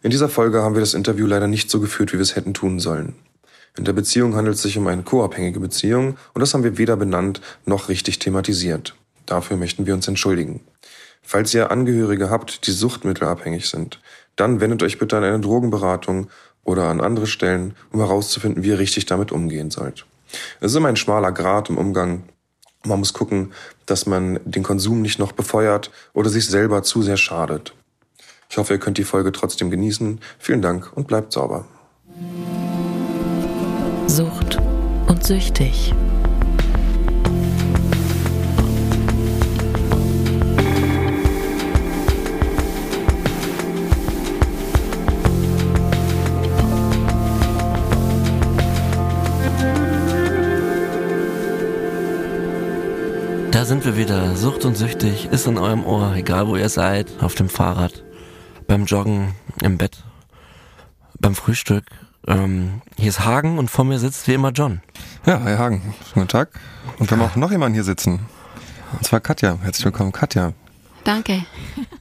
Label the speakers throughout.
Speaker 1: In dieser Folge haben wir das Interview leider nicht so geführt, wie wir es hätten tun sollen. In der Beziehung handelt es sich um eine co-abhängige Beziehung und das haben wir weder benannt noch richtig thematisiert. Dafür möchten wir uns entschuldigen. Falls ihr Angehörige habt, die suchtmittelabhängig sind, dann wendet euch bitte an eine Drogenberatung oder an andere Stellen, um herauszufinden, wie ihr richtig damit umgehen sollt. Es ist immer ein schmaler Grat im Umgang. Man muss gucken, dass man den Konsum nicht noch befeuert oder sich selber zu sehr schadet. Ich hoffe, ihr könnt die Folge trotzdem genießen. Vielen Dank und bleibt sauber.
Speaker 2: Sucht und süchtig.
Speaker 3: Da sind wir wieder. Sucht und süchtig ist in eurem Ohr, egal wo ihr seid, auf dem Fahrrad, beim Joggen, im Bett, beim Frühstück. Ähm, hier ist Hagen und vor mir sitzt wie immer John.
Speaker 1: Ja, Herr Hagen, guten Tag. Und wir haben auch noch jemanden hier sitzen. Und zwar Katja. Herzlich willkommen, Katja.
Speaker 4: Danke.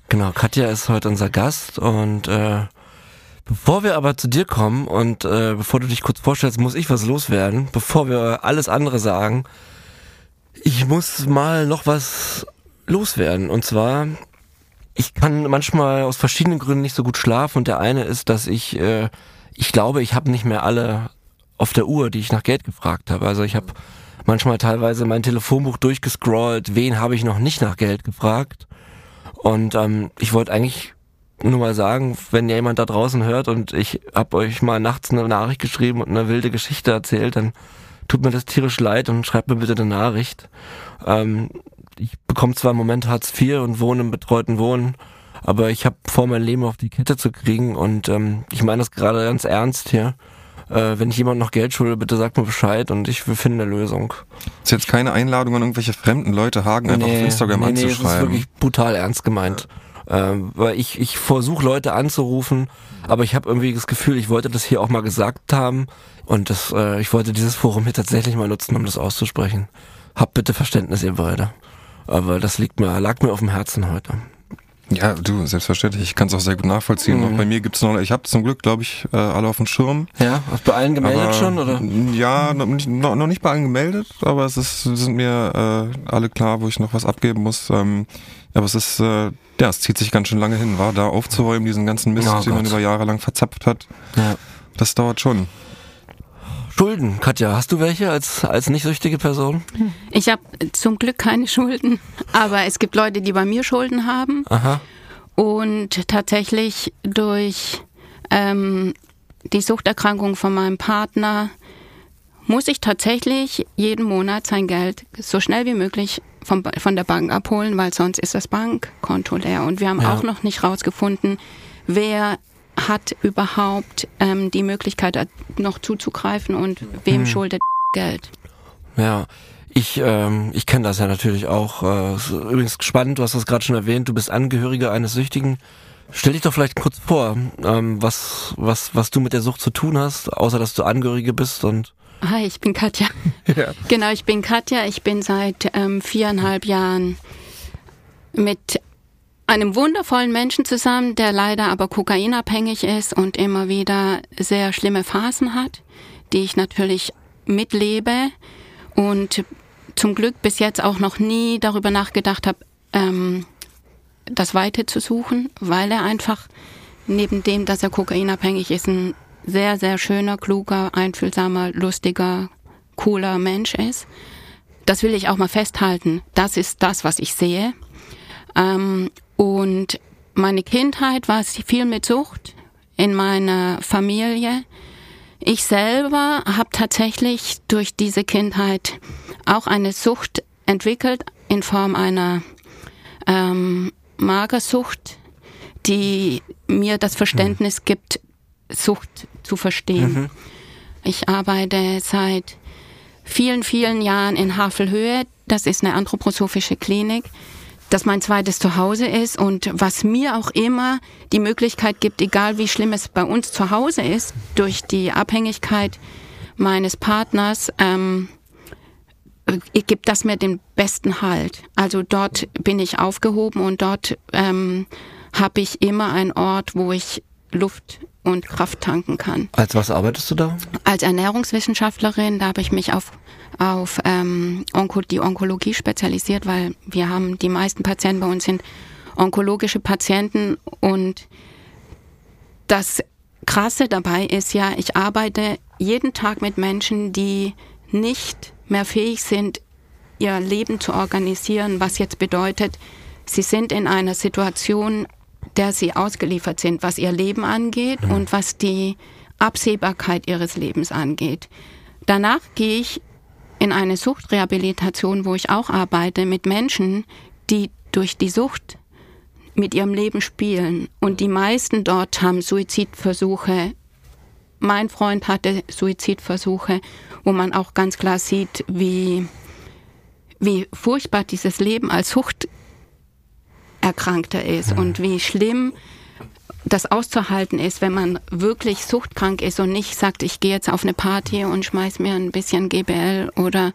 Speaker 3: Genau, Katja ist heute unser Gast und äh, bevor wir aber zu dir kommen und äh, bevor du dich kurz vorstellst, muss ich was loswerden. Bevor wir alles andere sagen, ich muss mal noch was loswerden. Und zwar, ich kann manchmal aus verschiedenen Gründen nicht so gut schlafen. Und der eine ist, dass ich, äh, ich glaube, ich habe nicht mehr alle auf der Uhr, die ich nach Geld gefragt habe. Also ich habe manchmal teilweise mein Telefonbuch durchgescrollt, wen habe ich noch nicht nach Geld gefragt. Und ähm, ich wollte eigentlich nur mal sagen, wenn jemand da draußen hört und ich habe euch mal nachts eine Nachricht geschrieben und eine wilde Geschichte erzählt, dann tut mir das tierisch leid und schreibt mir bitte eine Nachricht. Ähm, ich bekomme zwar im Moment Hartz IV und wohne im betreuten Wohnen, aber ich habe vor, mein Leben auf die Kette zu kriegen und ähm, ich meine das gerade ganz ernst hier. Äh, wenn ich jemand noch Geld schulde, bitte sagt mir Bescheid und ich finde eine Lösung.
Speaker 1: Ist jetzt keine Einladung an irgendwelche fremden Leute, Hagen einfach nee, auf Instagram nee, anzuschreiben. Nee, das ist
Speaker 3: wirklich brutal ernst gemeint. Ähm, weil ich, ich versuche Leute anzurufen, aber ich habe irgendwie das Gefühl, ich wollte das hier auch mal gesagt haben und das, äh, ich wollte dieses Forum hier tatsächlich mal nutzen, um das auszusprechen. Habt bitte Verständnis, ihr beide. Aber das liegt mir, lag mir auf dem Herzen heute.
Speaker 1: Ja, du, selbstverständlich. Ich kann es auch sehr gut nachvollziehen. Mhm. Auch bei mir gibt's noch, ich habe zum Glück, glaube ich, äh, alle auf dem Schirm.
Speaker 3: Ja, hast du bei allen gemeldet
Speaker 1: aber,
Speaker 3: schon, oder?
Speaker 1: Ja, noch nicht, noch, nicht bei allen gemeldet, aber es ist, sind mir äh, alle klar, wo ich noch was abgeben muss. Ähm, aber es ist, äh, ja, es zieht sich ganz schön lange hin, war da aufzuräumen, diesen ganzen Mist, oh, den man über Jahre lang verzapft hat. Ja. Das dauert schon.
Speaker 3: Schulden, Katja, hast du welche als, als nicht süchtige Person?
Speaker 4: Ich habe zum Glück keine Schulden, aber es gibt Leute, die bei mir Schulden haben. Aha. Und tatsächlich durch ähm, die Suchterkrankung von meinem Partner muss ich tatsächlich jeden Monat sein Geld so schnell wie möglich von, von der Bank abholen, weil sonst ist das Bankkonto leer. Und wir haben ja. auch noch nicht rausgefunden, wer hat überhaupt ähm, die Möglichkeit, noch zuzugreifen und wem hm. schuldet Geld.
Speaker 3: Ja, ich, ähm, ich kenne das ja natürlich auch. Äh, übrigens spannend, du hast das gerade schon erwähnt, du bist Angehöriger eines Süchtigen. Stell dich doch vielleicht kurz vor, ähm, was, was, was du mit der Sucht zu tun hast, außer dass du Angehörige bist und
Speaker 4: Hi, ich bin Katja. Ja. Genau, ich bin Katja. Ich bin seit ähm, viereinhalb Jahren mit einem wundervollen Menschen zusammen, der leider aber kokainabhängig ist und immer wieder sehr schlimme Phasen hat, die ich natürlich mitlebe und zum Glück bis jetzt auch noch nie darüber nachgedacht habe, ähm, das Weite zu suchen, weil er einfach neben dem, dass er kokainabhängig ist, ein sehr, sehr schöner, kluger, einfühlsamer, lustiger, cooler Mensch ist. Das will ich auch mal festhalten. Das ist das, was ich sehe. Ähm, und meine Kindheit war viel mit Sucht in meiner Familie. Ich selber habe tatsächlich durch diese Kindheit auch eine Sucht entwickelt in Form einer ähm, Magersucht, die mir das Verständnis gibt, Sucht zu verstehen. Mhm. Ich arbeite seit vielen, vielen Jahren in Havelhöhe. Das ist eine anthroposophische Klinik das mein zweites Zuhause ist und was mir auch immer die Möglichkeit gibt, egal wie schlimm es bei uns zu Hause ist, durch die Abhängigkeit meines Partners, ähm, äh, gibt das mir den besten Halt. Also dort bin ich aufgehoben und dort ähm, habe ich immer einen Ort, wo ich Luft und Kraft tanken kann.
Speaker 3: Als was arbeitest du da?
Speaker 4: Als Ernährungswissenschaftlerin, da habe ich mich auf, auf ähm, Onko die Onkologie spezialisiert, weil wir haben, die meisten Patienten bei uns sind onkologische Patienten und das Krasse dabei ist ja, ich arbeite jeden Tag mit Menschen, die nicht mehr fähig sind, ihr Leben zu organisieren, was jetzt bedeutet, sie sind in einer Situation, der sie ausgeliefert sind, was ihr Leben angeht mhm. und was die Absehbarkeit ihres Lebens angeht. Danach gehe ich in eine Suchtrehabilitation, wo ich auch arbeite, mit Menschen, die durch die Sucht mit ihrem Leben spielen. Und die meisten dort haben Suizidversuche. Mein Freund hatte Suizidversuche, wo man auch ganz klar sieht, wie, wie furchtbar dieses Leben als Suchterkrankter ist mhm. und wie schlimm das auszuhalten ist, wenn man wirklich suchtkrank ist und nicht sagt, ich gehe jetzt auf eine Party und schmeiß mir ein bisschen GBL oder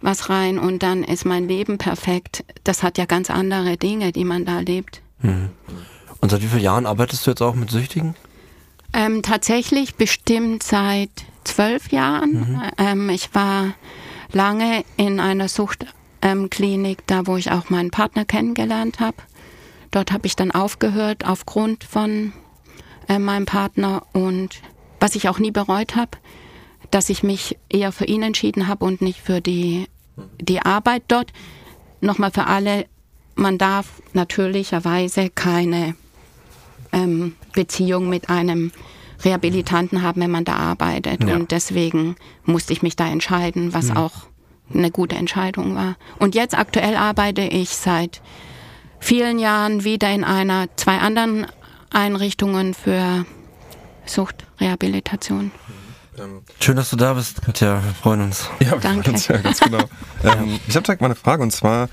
Speaker 4: was rein und dann ist mein Leben perfekt. Das hat ja ganz andere Dinge, die man da lebt.
Speaker 3: Mhm. Und seit wie vielen Jahren arbeitest du jetzt auch mit Süchtigen?
Speaker 4: Ähm, tatsächlich bestimmt seit zwölf Jahren. Mhm. Ähm, ich war lange in einer Suchtklinik, ähm, da wo ich auch meinen Partner kennengelernt habe. Dort habe ich dann aufgehört aufgrund von äh, meinem Partner und was ich auch nie bereut habe, dass ich mich eher für ihn entschieden habe und nicht für die, die Arbeit dort. Nochmal für alle, man darf natürlicherweise keine ähm, Beziehung mit einem Rehabilitanten haben, wenn man da arbeitet. Ja. Und deswegen musste ich mich da entscheiden, was ja. auch eine gute Entscheidung war. Und jetzt aktuell arbeite ich seit vielen Jahren wieder in einer, zwei anderen Einrichtungen für Suchtrehabilitation.
Speaker 3: Schön, dass du da bist, Katja. Wir freuen uns.
Speaker 1: Ja, wir Danke. freuen uns ja ganz genau. ähm, ich habe direkt mal eine Frage und zwar,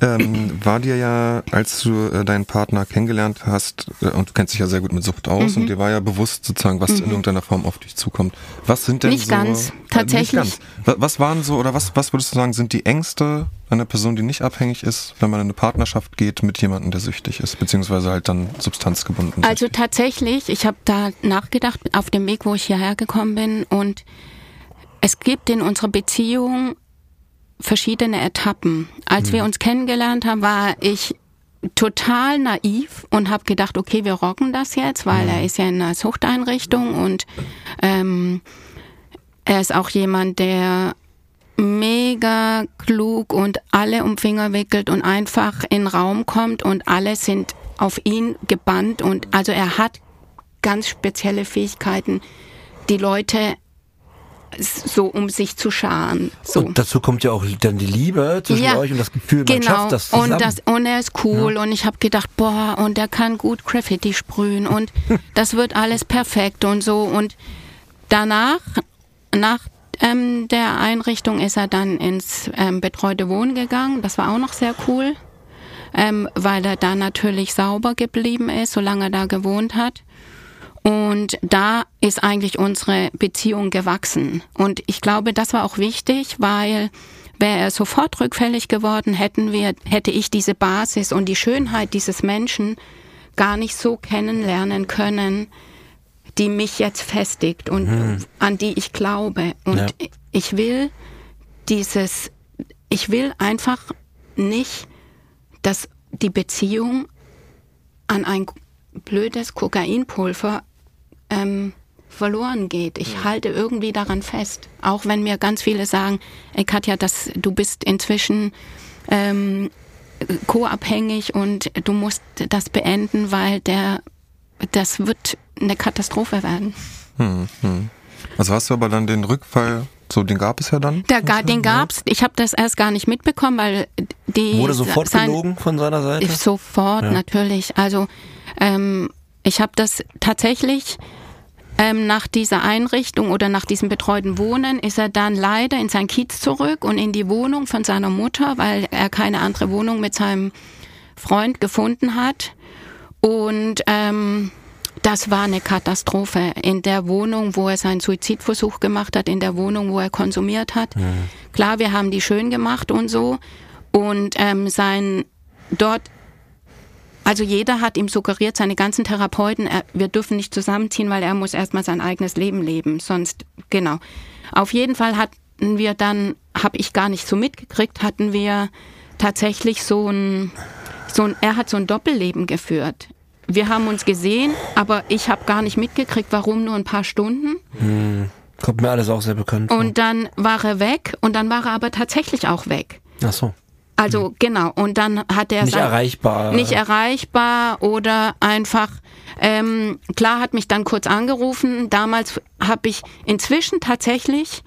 Speaker 1: ähm, war dir ja, als du äh, deinen Partner kennengelernt hast, äh, und du kennst dich ja sehr gut mit Sucht aus, mhm. und dir war ja bewusst sozusagen, was mhm. in irgendeiner Form auf dich zukommt. Was sind denn
Speaker 4: nicht
Speaker 1: so...
Speaker 4: Ganz, tatsächlich. Äh, nicht
Speaker 1: ganz. Was waren so, oder was, was würdest du sagen, sind die Ängste einer Person, die nicht abhängig ist, wenn man in eine Partnerschaft geht mit jemandem, der süchtig ist, beziehungsweise halt dann substanzgebunden
Speaker 4: Also süchtig. tatsächlich, ich habe da nachgedacht auf dem Weg, wo ich hierher gekommen bin, und es gibt in unserer Beziehung verschiedene Etappen. Als mhm. wir uns kennengelernt haben, war ich total naiv und habe gedacht, okay, wir rocken das jetzt, weil mhm. er ist ja in einer Suchteinrichtung und ähm, er ist auch jemand, der mega klug und alle um Finger wickelt und einfach in den Raum kommt und alle sind auf ihn gebannt und also er hat ganz spezielle Fähigkeiten, die Leute so um sich zu scharen. So.
Speaker 3: Und dazu kommt ja auch dann die Liebe zwischen ja, euch und das Gefühl, man genau. schafft das zusammen.
Speaker 4: Und, das, und er ist cool ja. und ich habe gedacht, boah, und er kann gut Graffiti sprühen und das wird alles perfekt und so. Und danach, nach ähm, der Einrichtung ist er dann ins ähm, betreute Wohnen gegangen. Das war auch noch sehr cool, ähm, weil er da natürlich sauber geblieben ist, solange er da gewohnt hat. Und da ist eigentlich unsere Beziehung gewachsen. Und ich glaube, das war auch wichtig, weil wäre er sofort rückfällig geworden, hätten wir, hätte ich diese Basis und die Schönheit dieses Menschen gar nicht so kennenlernen können, die mich jetzt festigt und mhm. an die ich glaube. Und ja. ich will dieses, ich will einfach nicht, dass die Beziehung an ein blödes Kokainpulver ähm, verloren geht. Ich ja. halte irgendwie daran fest. Auch wenn mir ganz viele sagen, ey Katja, das, du bist inzwischen ähm, co-abhängig und du musst das beenden, weil der, das wird eine Katastrophe werden. Hm,
Speaker 1: hm. Also hast du aber dann den Rückfall, so den gab es ja dann?
Speaker 4: Der, den gab's. Ich habe das erst gar nicht mitbekommen, weil die
Speaker 3: wurde sofort sein, gelogen von seiner Seite.
Speaker 4: Sofort, ja. natürlich. Also ähm, ich habe das tatsächlich ähm, nach dieser Einrichtung oder nach diesem betreuten Wohnen ist er dann leider in sein Kiez zurück und in die Wohnung von seiner Mutter, weil er keine andere Wohnung mit seinem Freund gefunden hat. Und ähm, das war eine Katastrophe. In der Wohnung, wo er seinen Suizidversuch gemacht hat, in der Wohnung, wo er konsumiert hat. Ja. Klar, wir haben die schön gemacht und so. Und ähm, sein dort Also jeder hat ihm suggeriert, seine ganzen Therapeuten, er, wir dürfen nicht zusammenziehen, weil er muss erstmal sein eigenes Leben leben. Sonst, genau. Auf jeden Fall hatten wir dann, habe ich gar nicht so mitgekriegt, hatten wir tatsächlich so ein, so ein, er hat so ein Doppelleben geführt. Wir haben uns gesehen, aber ich habe gar nicht mitgekriegt, warum nur ein paar Stunden.
Speaker 3: Hm. Kommt mir alles auch sehr bekannt.
Speaker 4: Und dann war er weg und dann war er aber tatsächlich auch weg.
Speaker 3: Ach so.
Speaker 4: Also genau, und dann hat er
Speaker 3: Nicht
Speaker 4: sein-
Speaker 3: erreichbar.
Speaker 4: nicht erreichbar oder einfach ähm, klar hat mich dann kurz angerufen. Damals habe ich inzwischen tatsächlich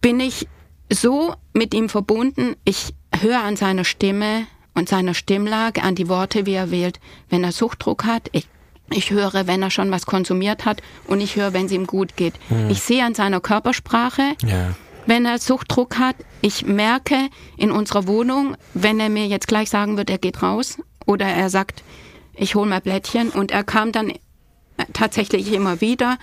Speaker 4: bin ich so mit ihm verbunden. Ich höre an seiner Stimme und seiner Stimmlage, an die Worte, wie er wählt, wenn er Suchtdruck hat. Ich, ich höre, wenn er schon was konsumiert hat und ich höre, wenn es ihm gut geht. Ich sehe an seiner Körpersprache,
Speaker 3: Ja.
Speaker 4: Wenn er Suchtdruck hat. Ich merke in unserer Wohnung, wenn er mir jetzt gleich sagen wird, er geht raus oder er sagt, ich hole mal Blättchen und er kam dann tatsächlich immer wieder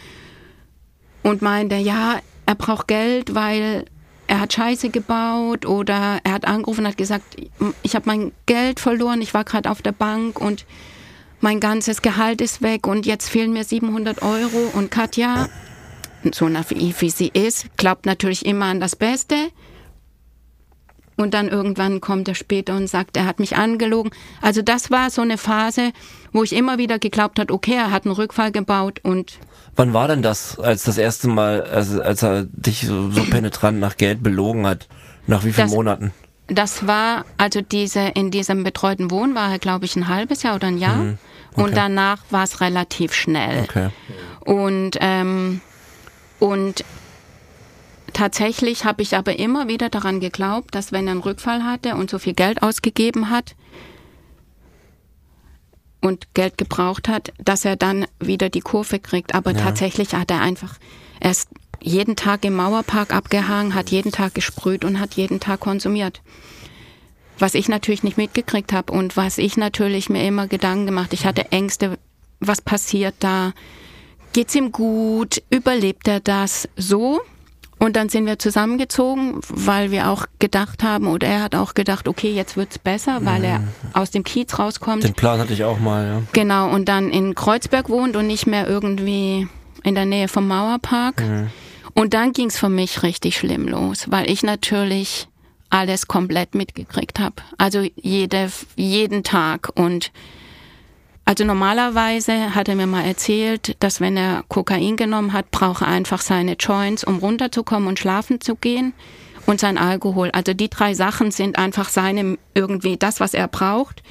Speaker 4: und meinte, ja, er braucht Geld, weil er hat Scheiße gebaut oder er hat angerufen und hat gesagt, ich habe mein Geld verloren, ich war gerade auf der Bank und mein ganzes Gehalt ist weg und jetzt fehlen mir 700 Euro und Katja, so naiv wie sie ist, glaubt natürlich immer an das Beste. Und dann irgendwann kommt er später und sagt, er hat mich angelogen. Also das war so eine Phase, wo ich immer wieder geglaubt hat, okay, er hat einen Rückfall gebaut und
Speaker 3: Wann war denn das, als das erste Mal, als, als er dich so, so penetrant nach Geld belogen hat? Nach wie vielen
Speaker 4: Das-
Speaker 3: Monaten?
Speaker 4: das war, also diese, in diesem betreuten Wohnen war er, glaube ich, ein halbes Jahr oder ein Jahr.
Speaker 3: Mhm. okay.
Speaker 4: Und danach war es relativ schnell.
Speaker 3: Okay.
Speaker 4: Und, ähm, und tatsächlich habe ich aber immer wieder daran geglaubt, dass wenn er einen Rückfall hatte und so viel Geld ausgegeben hat und Geld gebraucht hat, dass er dann wieder die Kurve kriegt. Aber tatsächlich hat er einfach erst jeden Tag im Mauerpark abgehangen, hat jeden Tag gesprüht und hat jeden Tag konsumiert. Was ich natürlich nicht mitgekriegt habe und was ich natürlich mir immer Gedanken gemacht, ich hatte Ängste, was passiert da? Geht's ihm gut? Überlebt er das so? Und dann sind wir zusammengezogen, weil wir auch gedacht haben, oder er hat auch gedacht, okay, jetzt wird's besser, weil er aus dem Kiez rauskommt.
Speaker 3: Den Plan hatte ich auch mal, ja.
Speaker 4: Genau, und dann in Kreuzberg wohnt und nicht mehr irgendwie in der Nähe vom Mauerpark. Und dann ging's für mich richtig schlimm los, weil ich natürlich alles komplett mitgekriegt habe. Also jede, jeden Tag. Und also normalerweise hat er mir mal erzählt, dass wenn er Kokain genommen hat, braucht er einfach seine Joints, um runterzukommen und schlafen zu gehen. Und sein Alkohol. Also die drei Sachen sind einfach seine irgendwie das, was er braucht.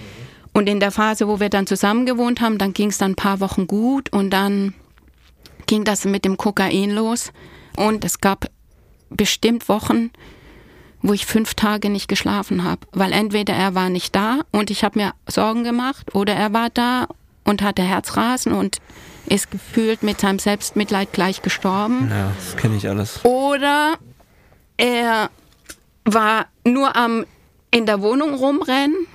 Speaker 4: Und in der Phase, wo wir dann zusammen gewohnt haben, dann ging es dann ein paar Wochen gut und dann ging das mit dem Kokain los. Und es gab bestimmt Wochen, wo ich fünf Tage nicht geschlafen habe, weil entweder er war nicht da und ich habe mir Sorgen gemacht oder er war da und hatte Herzrasen und ist gefühlt mit seinem Selbstmitleid gleich gestorben.
Speaker 3: Ja, das kenne ich alles.
Speaker 4: Oder er war nur am in der Wohnung rumrennen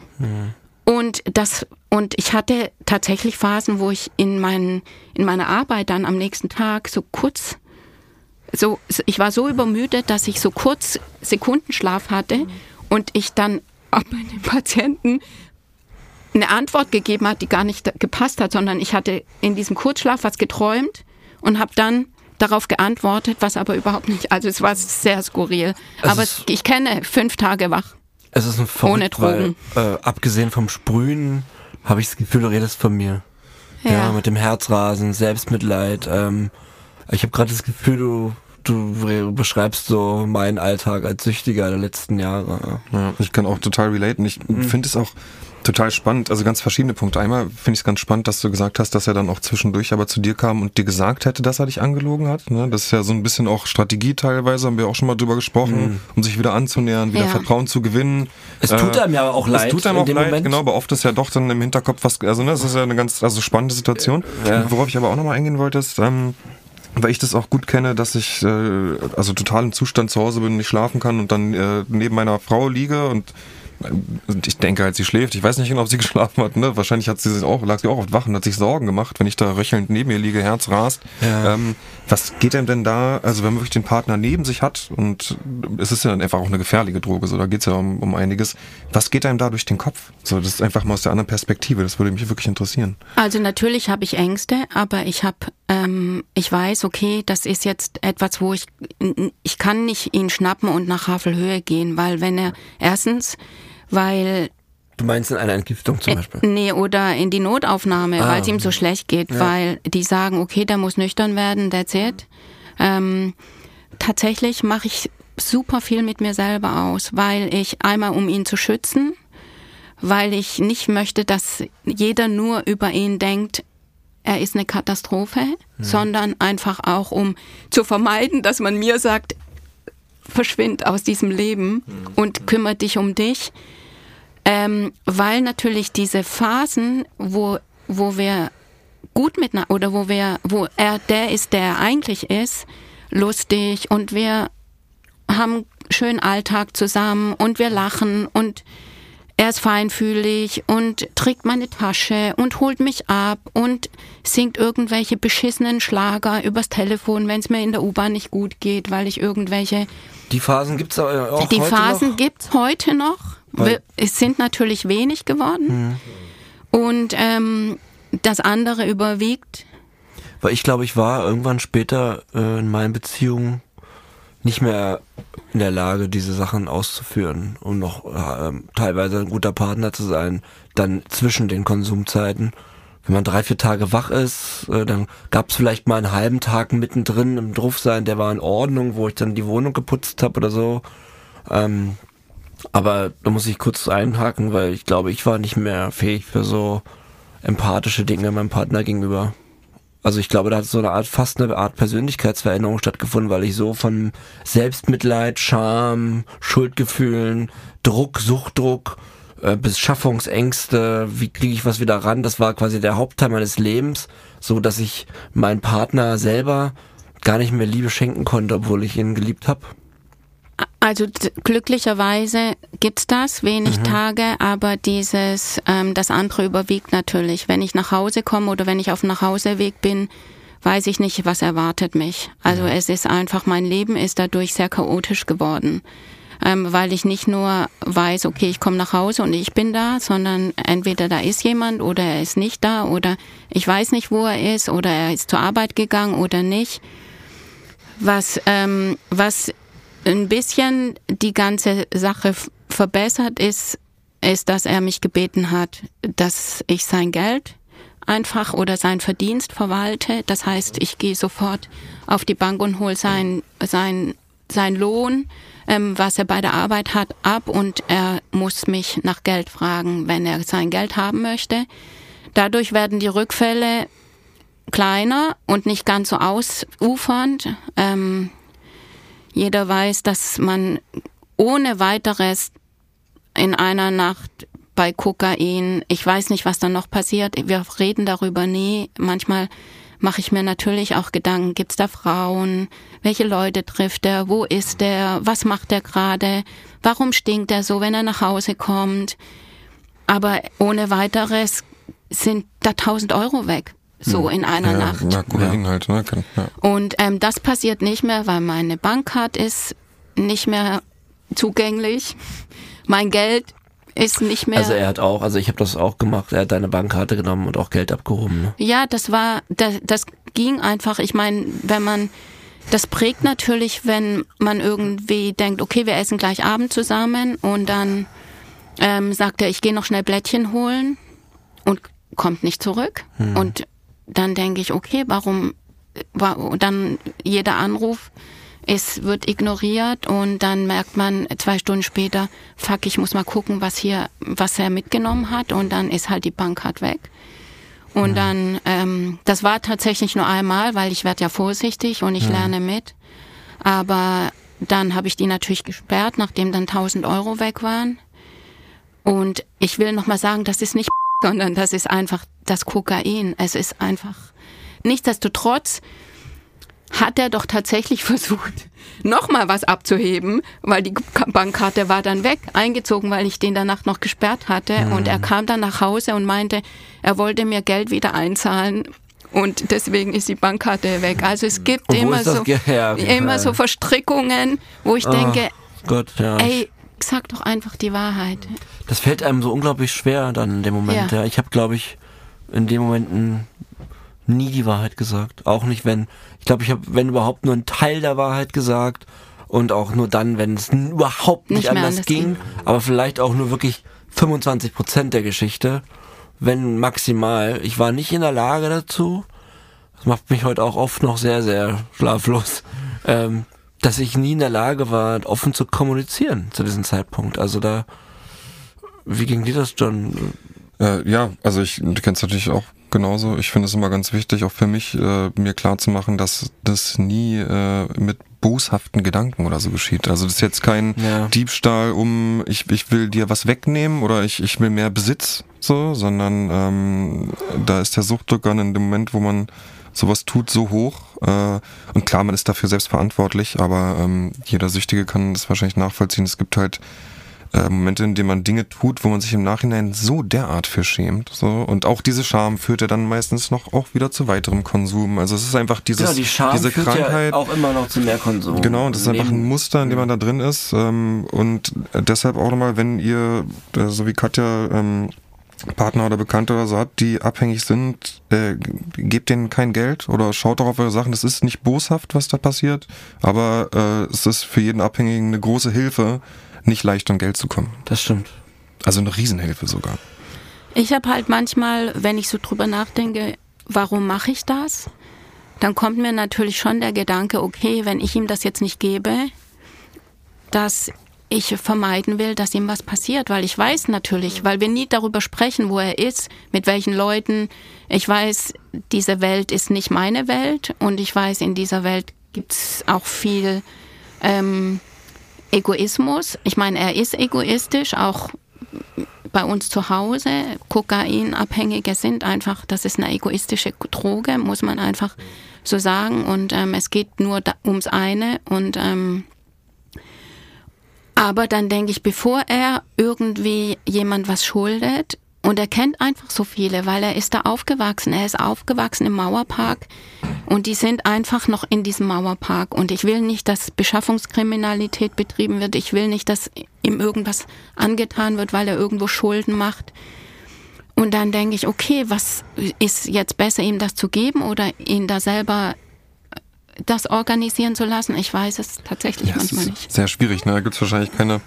Speaker 4: und das und ich hatte tatsächlich Phasen, wo ich in meinen in meiner Arbeit dann am nächsten Tag so kurz so ich war so übermüdet, dass ich so kurz Sekundenschlaf hatte und ich dann auch bei den Patienten eine Antwort gegeben hat, die gar nicht gepasst hat, sondern ich hatte in diesem Kurzschlaf was geträumt und habe dann darauf geantwortet, was aber überhaupt nicht, also es war sehr skurril.
Speaker 3: Es
Speaker 4: aber
Speaker 3: ist-
Speaker 4: ich kenne fünf Tage wach.
Speaker 3: Es ist ein verrückt,
Speaker 4: Ohne Drogen.
Speaker 3: Weil, äh, abgesehen vom Sprühen habe ich das Gefühl, du redest von mir. Ja, mit dem Herzrasen, Selbstmitleid. Ähm, ich habe gerade das Gefühl, du, du beschreibst so meinen Alltag als Süchtiger der letzten Jahre.
Speaker 1: Ja, ich kann auch total relaten. Ich finde es auch total spannend, also ganz verschiedene Punkte. Einmal finde ich es ganz spannend, dass du gesagt hast, dass er dann auch zwischendurch aber zu dir kam und dir gesagt hätte, dass er dich angelogen hat. Ne? Das ist ja so ein bisschen auch Strategie teilweise, haben wir auch schon mal drüber gesprochen, um sich wieder anzunähern, wieder
Speaker 4: Ja.
Speaker 1: Vertrauen zu gewinnen.
Speaker 3: Es tut einem ja aber auch leid
Speaker 1: Es tut einem
Speaker 3: in
Speaker 1: auch leid,
Speaker 3: Moment.
Speaker 1: genau, aber oft ist ja doch dann im Hinterkopf was, also ne, das ist ja eine ganz also spannende Situation.
Speaker 3: Ja.
Speaker 1: Worauf ich aber auch nochmal eingehen wollte, ist, ähm, weil ich das auch gut kenne, dass ich äh, also total im Zustand zu Hause bin, nicht schlafen kann und dann äh, neben meiner Frau liege und ich denke halt, sie schläft. Ich weiß nicht genau, ob sie geschlafen hat. Ne? Wahrscheinlich hat sie auch, lag sie auch auf wach und hat sich Sorgen gemacht, wenn ich da röchelnd neben ihr liege, Herz rast. Ja. Ähm, was geht einem denn da, also wenn man wirklich den Partner neben sich hat und es ist ja einfach auch eine gefährliche Droge, so da geht's ja um, um einiges. Was geht einem da durch den Kopf? So, das ist einfach mal aus der anderen Perspektive. Das würde mich wirklich interessieren.
Speaker 4: Also natürlich habe ich Ängste, aber ich habe, ähm, ich weiß, okay, das ist jetzt etwas, wo ich, ich kann nicht ihn schnappen und nach Havelhöhe gehen, weil wenn er erstens weil
Speaker 3: Du meinst in einer Entgiftung zum äh, Beispiel?
Speaker 4: Äh, nee, oder in die Notaufnahme, ah, weil es ihm so schlecht geht, ja. weil die sagen, okay, der muss nüchtern werden, that's it. Ähm, tatsächlich mache ich super viel mit mir selber aus, weil ich einmal, um ihn zu schützen, weil ich nicht möchte, dass jeder nur über ihn denkt, er ist eine Katastrophe, mhm. sondern einfach auch, um zu vermeiden, dass man mir sagt, verschwind aus diesem Leben mhm. und kümmere dich um dich. Ähm, weil natürlich diese Phasen, wo, wo wir gut mit oder wo wir, wo er der ist, der er eigentlich ist, lustig und wir haben schönen Alltag zusammen und wir lachen und er ist feinfühlig und trägt meine Tasche und holt mich ab und singt irgendwelche beschissenen Schlager übers Telefon, wenn es mir in der U-Bahn nicht gut geht, weil ich irgendwelche.
Speaker 3: Die Phasen gibt es auch
Speaker 4: Die
Speaker 3: heute
Speaker 4: Phasen
Speaker 3: noch?
Speaker 4: gibt es heute noch. Weil es sind natürlich wenig geworden. Mhm. Und ähm, das andere überwiegt.
Speaker 3: Weil ich glaube, ich war irgendwann später äh, in meinen Beziehungen nicht mehr in der Lage, diese Sachen auszuführen, um noch äh, teilweise ein guter Partner zu sein, dann zwischen den Konsumzeiten. Wenn man drei, vier Tage wach ist, äh, dann gab es vielleicht mal einen halben Tag mittendrin im Druffsein, der war in Ordnung, wo ich dann die Wohnung geputzt habe oder so. Ähm, aber da muss ich kurz einhaken, weil ich glaube, ich war nicht mehr fähig für so empathische Dinge meinem Partner gegenüber. Also ich glaube, da hat so eine Art, fast eine Art Persönlichkeitsveränderung stattgefunden, weil ich so von Selbstmitleid, Scham, Schuldgefühlen, Druck, Suchtdruck, äh, Beschaffungsängste, wie kriege ich was wieder ran, das war quasi der Hauptteil meines Lebens, so dass ich meinen Partner selber gar nicht mehr Liebe schenken konnte, obwohl ich ihn geliebt habe.
Speaker 4: Also glücklicherweise gibt's das, wenig mhm. Tage, aber dieses, ähm, das andere überwiegt natürlich. Wenn ich nach Hause komme oder wenn ich auf dem Nachhauseweg bin, weiß ich nicht, was erwartet mich. Also mhm. es ist einfach, mein Leben ist dadurch sehr chaotisch geworden. Ähm, weil ich nicht nur weiß, okay, ich komme nach Hause und ich bin da, sondern entweder da ist jemand oder er ist nicht da oder ich weiß nicht, wo er ist oder er ist zur Arbeit gegangen oder nicht. Was, ähm, was ein bisschen die ganze Sache verbessert ist, ist, dass er mich gebeten hat, dass ich sein Geld einfach oder sein Verdienst verwalte. Das heißt, ich gehe sofort auf die Bank und hole sein, sein, sein Lohn, ähm, was er bei der Arbeit hat, ab und er muss mich nach Geld fragen, wenn er sein Geld haben möchte. Dadurch werden die Rückfälle kleiner und nicht ganz so ausufernd. Ähm, jeder weiß, dass man ohne weiteres in einer Nacht bei Kokain, ich weiß nicht, was dann noch passiert, wir reden darüber nie. Manchmal mache ich mir natürlich auch Gedanken, gibt's da Frauen, welche Leute trifft er, wo ist er, was macht er gerade, warum stinkt er so, wenn er nach Hause kommt. Aber ohne weiteres sind da tausend Euro weg so hm. in einer ja, Nacht. Na,
Speaker 1: guter ja. Halt, ne?
Speaker 4: ja. Und ähm, das passiert nicht mehr, weil meine Bankkarte ist nicht mehr zugänglich. Mein Geld ist nicht mehr.
Speaker 3: Also er hat auch, also ich habe das auch gemacht. Er hat deine Bankkarte genommen und auch Geld abgehoben. Ne?
Speaker 4: Ja, das war, das, das ging einfach. Ich meine, wenn man das prägt natürlich, wenn man irgendwie denkt, okay, wir essen gleich Abend zusammen und dann ähm, sagt er, ich gehe noch schnell Blättchen holen und kommt nicht zurück. Hm. Und dann denke ich, okay, warum war dann jeder Anruf es wird ignoriert und dann merkt man zwei Stunden später, fuck, ich muss mal gucken, was hier, was er mitgenommen hat und dann ist halt die Bankkarte weg. Und mhm. dann, ähm, das war tatsächlich nur einmal, weil ich werde ja vorsichtig und ich mhm. lerne mit. Aber dann habe ich die natürlich gesperrt, nachdem dann 1000 Euro weg waren. Und ich will nochmal sagen, das ist nicht sondern das ist einfach das Kokain. Es ist einfach, nichtsdestotrotz hat er doch tatsächlich versucht, nochmal was abzuheben, weil die Bankkarte war dann weg, eingezogen, weil ich den danach noch gesperrt hatte. Mhm. Und er kam dann nach Hause und meinte, er wollte mir Geld wieder einzahlen. Und deswegen ist die Bankkarte weg. Also es gibt immer so, immer so Verstrickungen, wo ich oh, denke,
Speaker 3: Gott, ja.
Speaker 4: ey, sag doch einfach die Wahrheit.
Speaker 3: Das fällt einem so unglaublich schwer dann in dem Moment. Ja. ja. Ich habe, glaube ich, in dem Momenten nie die Wahrheit gesagt. Auch nicht, wenn, ich glaube, ich habe, wenn überhaupt, nur einen Teil der Wahrheit gesagt und auch nur dann, wenn es überhaupt nicht, nicht anders, anders ging, ging, aber vielleicht auch nur wirklich 25 Prozent der Geschichte, wenn maximal. Ich war nicht in der Lage dazu. Das macht mich heute auch oft noch sehr, sehr schlaflos. Ähm, dass ich nie in der Lage war, offen zu kommunizieren zu diesem Zeitpunkt. Also da, wie ging dir das, John?
Speaker 1: Äh, ja, also ich, du kennst natürlich auch genauso. Ich finde es immer ganz wichtig, auch für mich, äh, mir klar zu machen, dass das nie äh, mit boshaften Gedanken oder so geschieht. Also das ist jetzt kein ja. Diebstahl um, ich, ich will dir was wegnehmen oder ich, ich will mehr Besitz, so, sondern ähm, da ist der Suchtdruck dann in dem Moment, wo man sowas tut, so hoch. Äh, und klar, man ist dafür selbst verantwortlich, aber ähm, jeder Süchtige kann das wahrscheinlich nachvollziehen. Es gibt halt äh, Momente, in denen man Dinge tut, wo man sich im Nachhinein so derart für schämt. So. Und auch diese Scham führt ja dann meistens noch auch wieder zu weiterem Konsum. Also es ist einfach dieses,
Speaker 3: genau, die Scham
Speaker 1: diese
Speaker 3: führt
Speaker 1: Krankheit.
Speaker 3: Ja auch immer noch zu mehr Konsum.
Speaker 1: Genau, und das ist einfach ein Muster, in dem man da drin ist. Ähm, und deshalb auch nochmal, wenn ihr, äh, so wie Katja, ähm, Partner oder Bekannte oder so habt, die abhängig sind, äh, gebt denen kein Geld oder schaut doch auf eure Sachen. Das ist nicht boshaft, was da passiert, aber äh, es ist für jeden Abhängigen eine große Hilfe, nicht leicht an Geld zu kommen.
Speaker 3: Das stimmt.
Speaker 1: Also eine Riesenhilfe sogar.
Speaker 4: Ich habe halt manchmal, wenn ich so drüber nachdenke, warum mache ich das? Dann kommt mir natürlich schon der Gedanke, okay, wenn ich ihm das jetzt nicht gebe, dass ich vermeiden will, dass ihm was passiert, weil ich weiß natürlich, weil wir nie darüber sprechen, wo er ist, mit welchen Leuten. Ich weiß, diese Welt ist nicht meine Welt und ich weiß, in dieser Welt gibt es auch viel ähm, Egoismus. Ich meine, er ist egoistisch, auch bei uns zu Hause. Kokainabhängige sind einfach, das ist eine egoistische Droge, muss man einfach so sagen. Und ähm, es geht nur da, ums eine. Und ähm, aber dann denke ich, bevor er irgendwie jemand was schuldet, und er kennt einfach so viele, weil er ist da aufgewachsen. Er ist aufgewachsen im Mauerpark und die sind einfach noch in diesem Mauerpark. Und ich will nicht, dass Beschaffungskriminalität betrieben wird. Ich will nicht, dass ihm irgendwas angetan wird, weil er irgendwo Schulden macht. Und dann denke ich, okay, was ist jetzt besser, ihm das zu geben oder ihn da selber das organisieren zu lassen? Ich weiß es tatsächlich ja, manchmal nicht.
Speaker 1: Sehr schwierig, ne? Da gibt es wahrscheinlich keine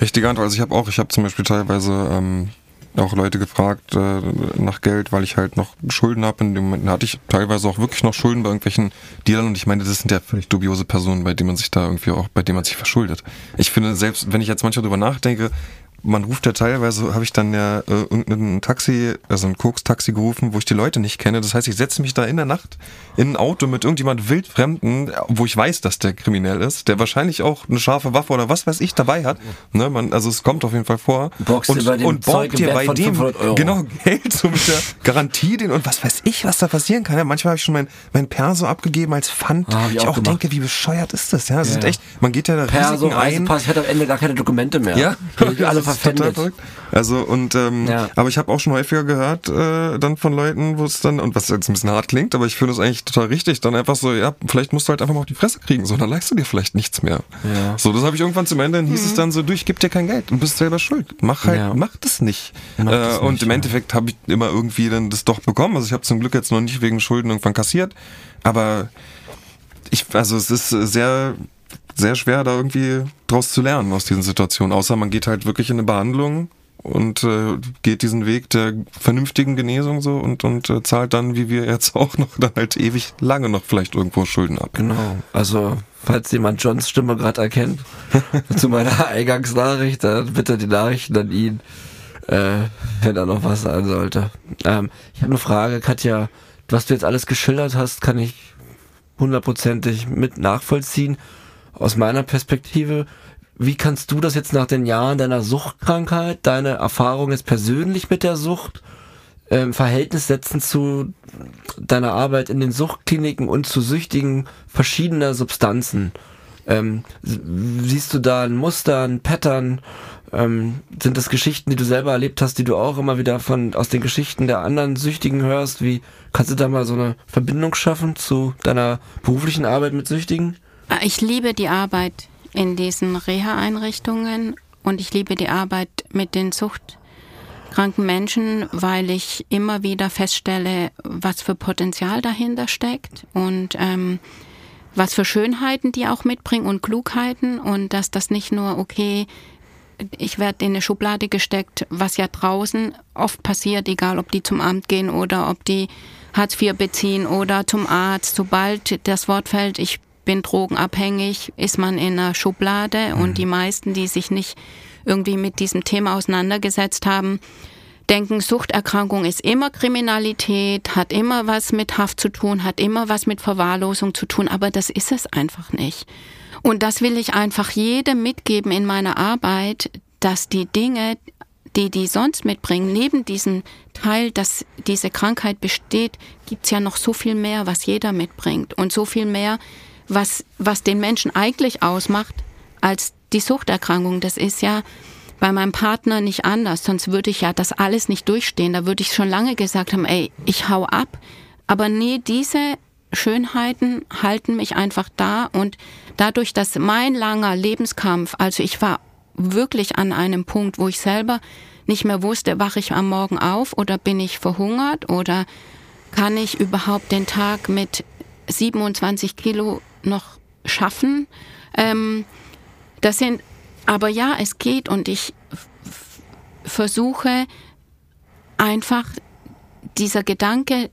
Speaker 1: richtige Antwort. Also ich habe auch, ich habe zum Beispiel teilweise ähm, auch Leute gefragt äh, nach Geld, weil ich halt noch Schulden habe. In dem Moment hatte ich teilweise auch wirklich noch Schulden bei irgendwelchen Dealern und ich meine, das sind ja völlig dubiose Personen, bei denen man sich da irgendwie auch, bei denen man sich verschuldet. Ich finde, selbst wenn ich jetzt manchmal drüber nachdenke, man ruft ja teilweise, habe ich dann ja äh, irgendein Taxi, also ein Koks-Taxi gerufen, wo ich die Leute nicht kenne. Das heißt, ich setze mich da in der Nacht in ein Auto mit irgendjemand wildfremden, wo ich weiß, dass der kriminell ist, der wahrscheinlich auch eine scharfe Waffe oder was weiß ich dabei hat. Ne, man, also es kommt auf jeden Fall vor.
Speaker 3: Boxt und, bei
Speaker 1: und borgt dir bei dem genau Geld so mit der Garantie den und was weiß ich, was da passieren kann. Ja, manchmal habe ich schon mein, mein Perso abgegeben als Pfand. Ah, ich, ich auch, denke, wie bescheuert ist das? Ja, das ja. ist echt, man geht ja da
Speaker 3: Perso, Risiken ein. Pass, ich hatte am Ende gar keine Dokumente mehr.
Speaker 1: Ja, verpfändet. Also und ähm, ja. aber ich habe auch schon häufiger gehört äh, dann von Leuten, wo es dann und was jetzt ein bisschen hart klingt, aber ich finde es eigentlich total richtig, dann einfach so, ja, vielleicht musst du halt einfach mal auf die Fresse kriegen, so dann leistest du dir vielleicht nichts mehr. Ja. So, das habe ich irgendwann zum Ende, dann hieß mhm. es dann so, du, ich gebe dir kein Geld, du bist selber schuld. Mach halt, ja. mach das nicht. Mach äh, das und nicht, im Endeffekt habe ich immer irgendwie dann das doch bekommen. Also ich habe zum Glück jetzt noch nicht wegen Schulden irgendwann kassiert, aber ich, also es ist sehr sehr schwer, da irgendwie draus zu lernen aus diesen Situationen. Außer man geht halt wirklich in eine Behandlung und äh, geht diesen Weg der vernünftigen Genesung so und, und äh, zahlt dann, wie wir jetzt auch noch, dann halt ewig lange noch vielleicht irgendwo Schulden ab.
Speaker 3: Genau. Also, falls jemand Johns Stimme gerade erkennt, zu meiner Eingangsnachricht, dann bitte die Nachrichten an ihn, äh, wenn da noch was sein sollte. Ähm, ich habe eine Frage, Katja. Was du jetzt alles geschildert hast, kann ich hundertprozentig mit nachvollziehen aus meiner Perspektive, wie kannst du das jetzt nach den Jahren deiner Suchtkrankheit, deine Erfahrung jetzt persönlich mit der Sucht, ähm, Verhältnis setzen zu deiner Arbeit in den Suchtkliniken und zu Süchtigen verschiedener Substanzen? Ähm, siehst du da ein Muster, ein Pattern? Ähm, sind das Geschichten, die du selber erlebt hast, die du auch immer wieder von aus den Geschichten der anderen Süchtigen hörst? Wie kannst du da mal so eine Verbindung schaffen zu deiner beruflichen Arbeit mit Süchtigen?
Speaker 4: Ich liebe die Arbeit in diesen Reha-Einrichtungen und ich liebe die Arbeit mit den suchtkranken Menschen, weil ich immer wieder feststelle, was für Potenzial dahinter steckt und ähm, was für Schönheiten die auch mitbringen und Klugheiten und dass das nicht nur, okay, ich werde in eine Schublade gesteckt, was ja draußen oft passiert, egal ob die zum Amt gehen oder ob die Hartz IV beziehen oder zum Arzt. Sobald das Wort fällt, ich bin drogenabhängig, ist man in einer Schublade mhm. und die meisten, die sich nicht irgendwie mit diesem Thema auseinandergesetzt haben, denken, Suchterkrankung ist immer Kriminalität, hat immer was mit Haft zu tun, hat immer was mit Verwahrlosung zu tun, aber das ist es einfach nicht. Und das will ich einfach jedem mitgeben in meiner Arbeit, dass die Dinge, die die sonst mitbringen, neben diesem Teil, dass diese Krankheit besteht, gibt's ja noch so viel mehr, was jeder mitbringt und so viel mehr, was, was den Menschen eigentlich ausmacht, als die Suchterkrankung. Das ist ja bei meinem Partner nicht anders, sonst würde ich ja das alles nicht durchstehen. Da würde ich schon lange gesagt haben, ey, ich hau ab. Aber nee, diese Schönheiten halten mich einfach da und dadurch, dass mein langer Lebenskampf, also ich war wirklich an einem Punkt, wo ich selber nicht mehr wusste, wache ich am Morgen auf oder bin ich verhungert oder kann ich überhaupt den Tag mit 27 Kilo noch schaffen. Ähm, das sind, aber ja, es geht und ich versuche einfach dieser Gedanke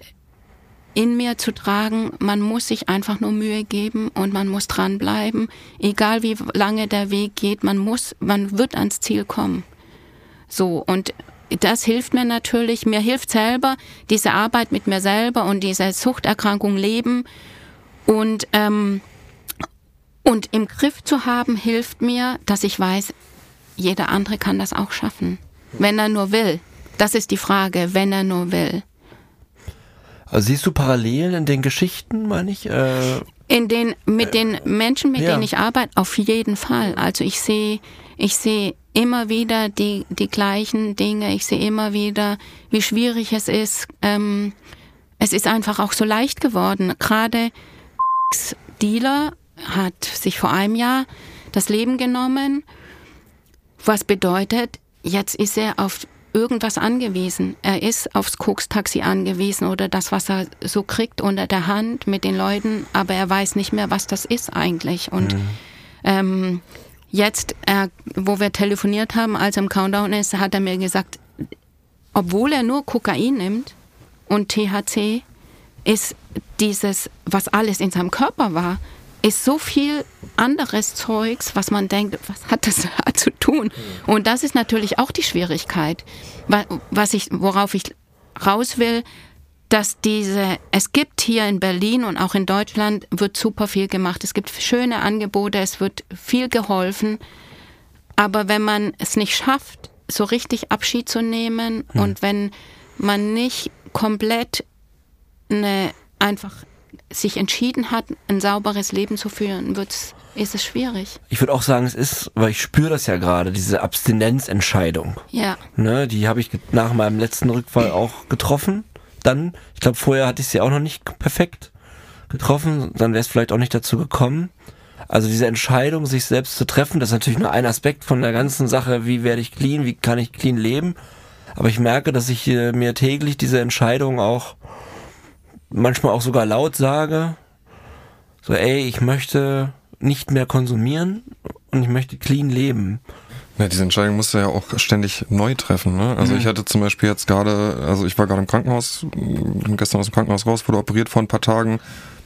Speaker 4: in mir zu tragen, man muss sich einfach nur Mühe geben und man muss dranbleiben, egal wie lange der Weg geht, man muss, man wird ans Ziel kommen. So, und das hilft mir natürlich, mir hilft selber diese Arbeit mit mir selber und diese Suchterkrankung leben und, ähm, und im Griff zu haben, hilft mir, dass ich weiß, jeder andere kann das auch schaffen, wenn er nur will. Das ist die Frage, wenn er nur will.
Speaker 3: Also siehst du Parallelen in den Geschichten, meine ich? Äh,
Speaker 4: in den, mit den Menschen, mit ja. denen ich arbeite, auf jeden Fall. Also ich sehe, ich sehe immer wieder die, die gleichen Dinge. Ich sehe immer wieder, wie schwierig es ist. Ähm, es ist einfach auch so leicht geworden. Gerade Dealer hat sich vor einem Jahr das Leben genommen, was bedeutet, jetzt ist er auf irgendwas angewiesen. Er ist aufs Koks-Taxi angewiesen oder das, was er so kriegt unter der Hand mit den Leuten, aber er weiß nicht mehr, was das ist eigentlich. Und mhm. ähm, jetzt, äh, wo wir telefoniert haben, als er im Countdown ist, hat er mir gesagt, obwohl er nur Kokain nimmt und THC, ist dieses, was alles in seinem Körper war, ist so viel anderes Zeugs, was man denkt, was hat das da zu tun? Und das ist natürlich auch die Schwierigkeit, was ich, worauf ich raus will, dass diese, es gibt hier in Berlin und auch in Deutschland wird super viel gemacht. Es gibt schöne Angebote, es wird viel geholfen. Aber wenn man es nicht schafft, so richtig Abschied zu nehmen hm. und wenn man nicht komplett eine, einfach sich entschieden hat, ein sauberes Leben zu führen, wird's, ist es schwierig.
Speaker 3: Ich würde auch sagen, es ist, weil ich spüre das ja gerade, diese Abstinenzentscheidung.
Speaker 4: Ja.
Speaker 3: Ne, die habe ich nach meinem letzten Rückfall auch getroffen. Dann, ich glaube, vorher hatte ich sie auch noch nicht perfekt getroffen, dann wäre es vielleicht auch nicht dazu gekommen. Also diese Entscheidung, sich selbst zu treffen, das ist natürlich nur ein Aspekt von der ganzen Sache, wie werde ich clean, wie kann ich clean leben. Aber ich merke, dass ich mir täglich diese Entscheidung auch manchmal auch sogar laut sage, so ey, ich möchte nicht mehr konsumieren und ich möchte clean leben.
Speaker 1: Ja, diese Entscheidung musst du ja auch ständig neu treffen. Ne? Also mhm. ich hatte zum Beispiel jetzt gerade, also ich war gerade im Krankenhaus, bin gestern aus dem Krankenhaus raus, wurde operiert vor ein paar Tagen.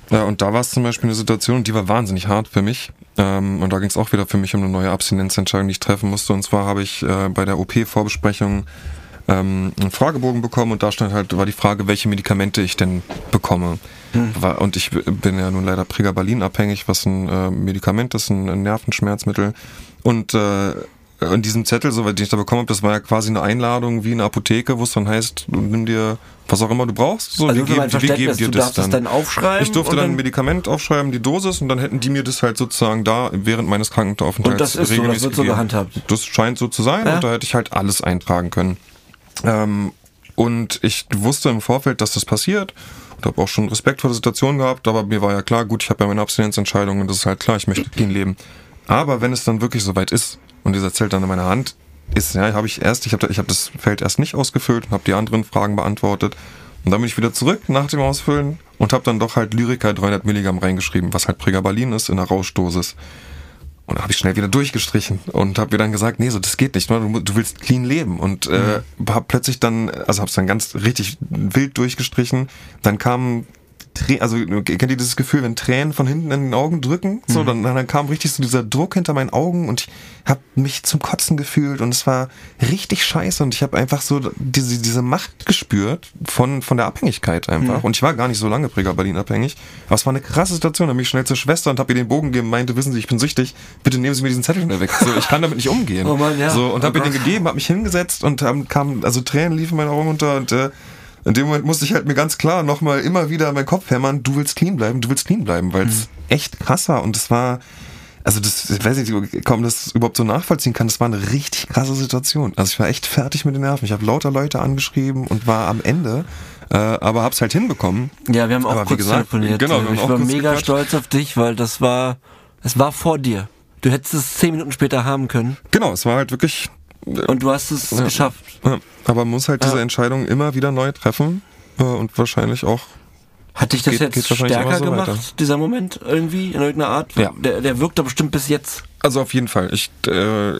Speaker 1: Ja, und da war es zum Beispiel eine Situation, die war wahnsinnig hart für mich. Ähm, und da ging es auch wieder für mich um eine neue Abstinenzentscheidung, die ich treffen musste. Und zwar habe ich äh, bei der OP-Vorbesprechung ähm, einen Fragebogen bekommen und da stand halt, war die Frage, welche Medikamente ich denn bekomme. Hm. Und ich bin ja nun leider Pregabalin abhängig, was ein äh, Medikament ist, ein, ein Nervenschmerzmittel. Und äh, in diesem Zettel, so, den ich da bekommen habe, das war ja quasi eine Einladung wie eine Apotheke, wo es dann heißt, nimm dir was auch immer du brauchst. So,
Speaker 3: Also
Speaker 1: wir geben, wir geben dir das dann.
Speaker 3: dann aufschreiben
Speaker 1: Ich durfte dann ein Medikament aufschreiben, die Dosis, und dann hätten die mir das halt sozusagen da während meines Krankenaufenthalts
Speaker 3: Und das ist so, das
Speaker 1: regelmäßig
Speaker 3: wird so gehandhabt.
Speaker 1: Das scheint so zu sein
Speaker 3: Ja.
Speaker 1: und da hätte ich halt alles eintragen können. Ähm, und ich wusste im Vorfeld, dass das passiert und habe auch schon Respekt vor der Situation gehabt, aber mir war ja klar, gut, ich habe ja meine Abstinenzentscheidung und das ist halt klar, ich möchte clean leben. Aber wenn es dann wirklich soweit ist und dieser Zelt dann in meiner Hand ist, ja, habe ich erst, ich habe ich hab das Feld erst nicht ausgefüllt und habe die anderen Fragen beantwortet. Und dann bin ich wieder zurück nach dem Ausfüllen und habe dann doch halt Lyrica 300 Milligramm reingeschrieben, was halt Pregabalin ist in der Rauschdosis. Und dann habe ich schnell wieder durchgestrichen und habe mir dann gesagt, nee, so das geht nicht, ne? du, du willst clean leben und äh, hab plötzlich dann, also habe es dann ganz richtig wild durchgestrichen. Dann kamen Trä- also kennt ihr dieses Gefühl, wenn Tränen von hinten in den Augen drücken? So, dann, dann kam richtig so dieser Druck hinter meinen Augen und ich habe mich zum Kotzen gefühlt und es war richtig scheiße und ich habe einfach so diese, diese Macht gespürt von, von der Abhängigkeit einfach. Und ich war gar nicht so lange Pregabalin abhängig, aber es war eine krasse Situation. Da bin ich schnell zur Schwester und habe ihr den Bogen gegeben, meinte, wissen Sie, ich bin süchtig, bitte nehmen Sie mir diesen Zettel schnell weg. So, ich kann damit nicht umgehen.
Speaker 3: Oh Mann, ja.
Speaker 1: So, und
Speaker 3: Oh
Speaker 1: habe ihr den gegeben, habe mich hingesetzt und dann kam, also Tränen liefen meine Augen runter und äh, in dem Moment musste ich halt mir ganz klar nochmal immer wieder in meinen Kopf hämmern, du willst clean bleiben, du willst clean bleiben, weil es echt krass war und es war, also das, ich weiß nicht, kaum das überhaupt so nachvollziehen kann, das war eine richtig krasse Situation. Also ich war echt fertig mit den Nerven. Ich habe lauter Leute angeschrieben und war am Ende, äh, aber hab's halt hinbekommen.
Speaker 3: Ja, wir haben auch
Speaker 1: Aber
Speaker 3: kurz
Speaker 1: gesagt,
Speaker 3: telefoniert.
Speaker 1: genau, wir
Speaker 3: ich war mega
Speaker 1: gequatscht.
Speaker 3: stolz auf dich, weil das war, es war vor dir. Du hättest es zehn Minuten später haben können
Speaker 1: Genau, es war halt wirklich,
Speaker 3: und du hast es
Speaker 1: Ja.
Speaker 3: geschafft.
Speaker 1: ja, aber man muss halt diese. Entscheidung immer wieder neu treffen äh, und wahrscheinlich auch
Speaker 3: Hat dich das
Speaker 1: Geht-
Speaker 3: jetzt
Speaker 1: geht
Speaker 3: stärker
Speaker 1: so
Speaker 3: gemacht,
Speaker 1: weiter.
Speaker 3: dieser Moment irgendwie in irgendeiner Art?
Speaker 1: Ja.
Speaker 3: Der, der wirkt doch bestimmt bis jetzt.
Speaker 1: Also auf jeden Fall. Ich, äh,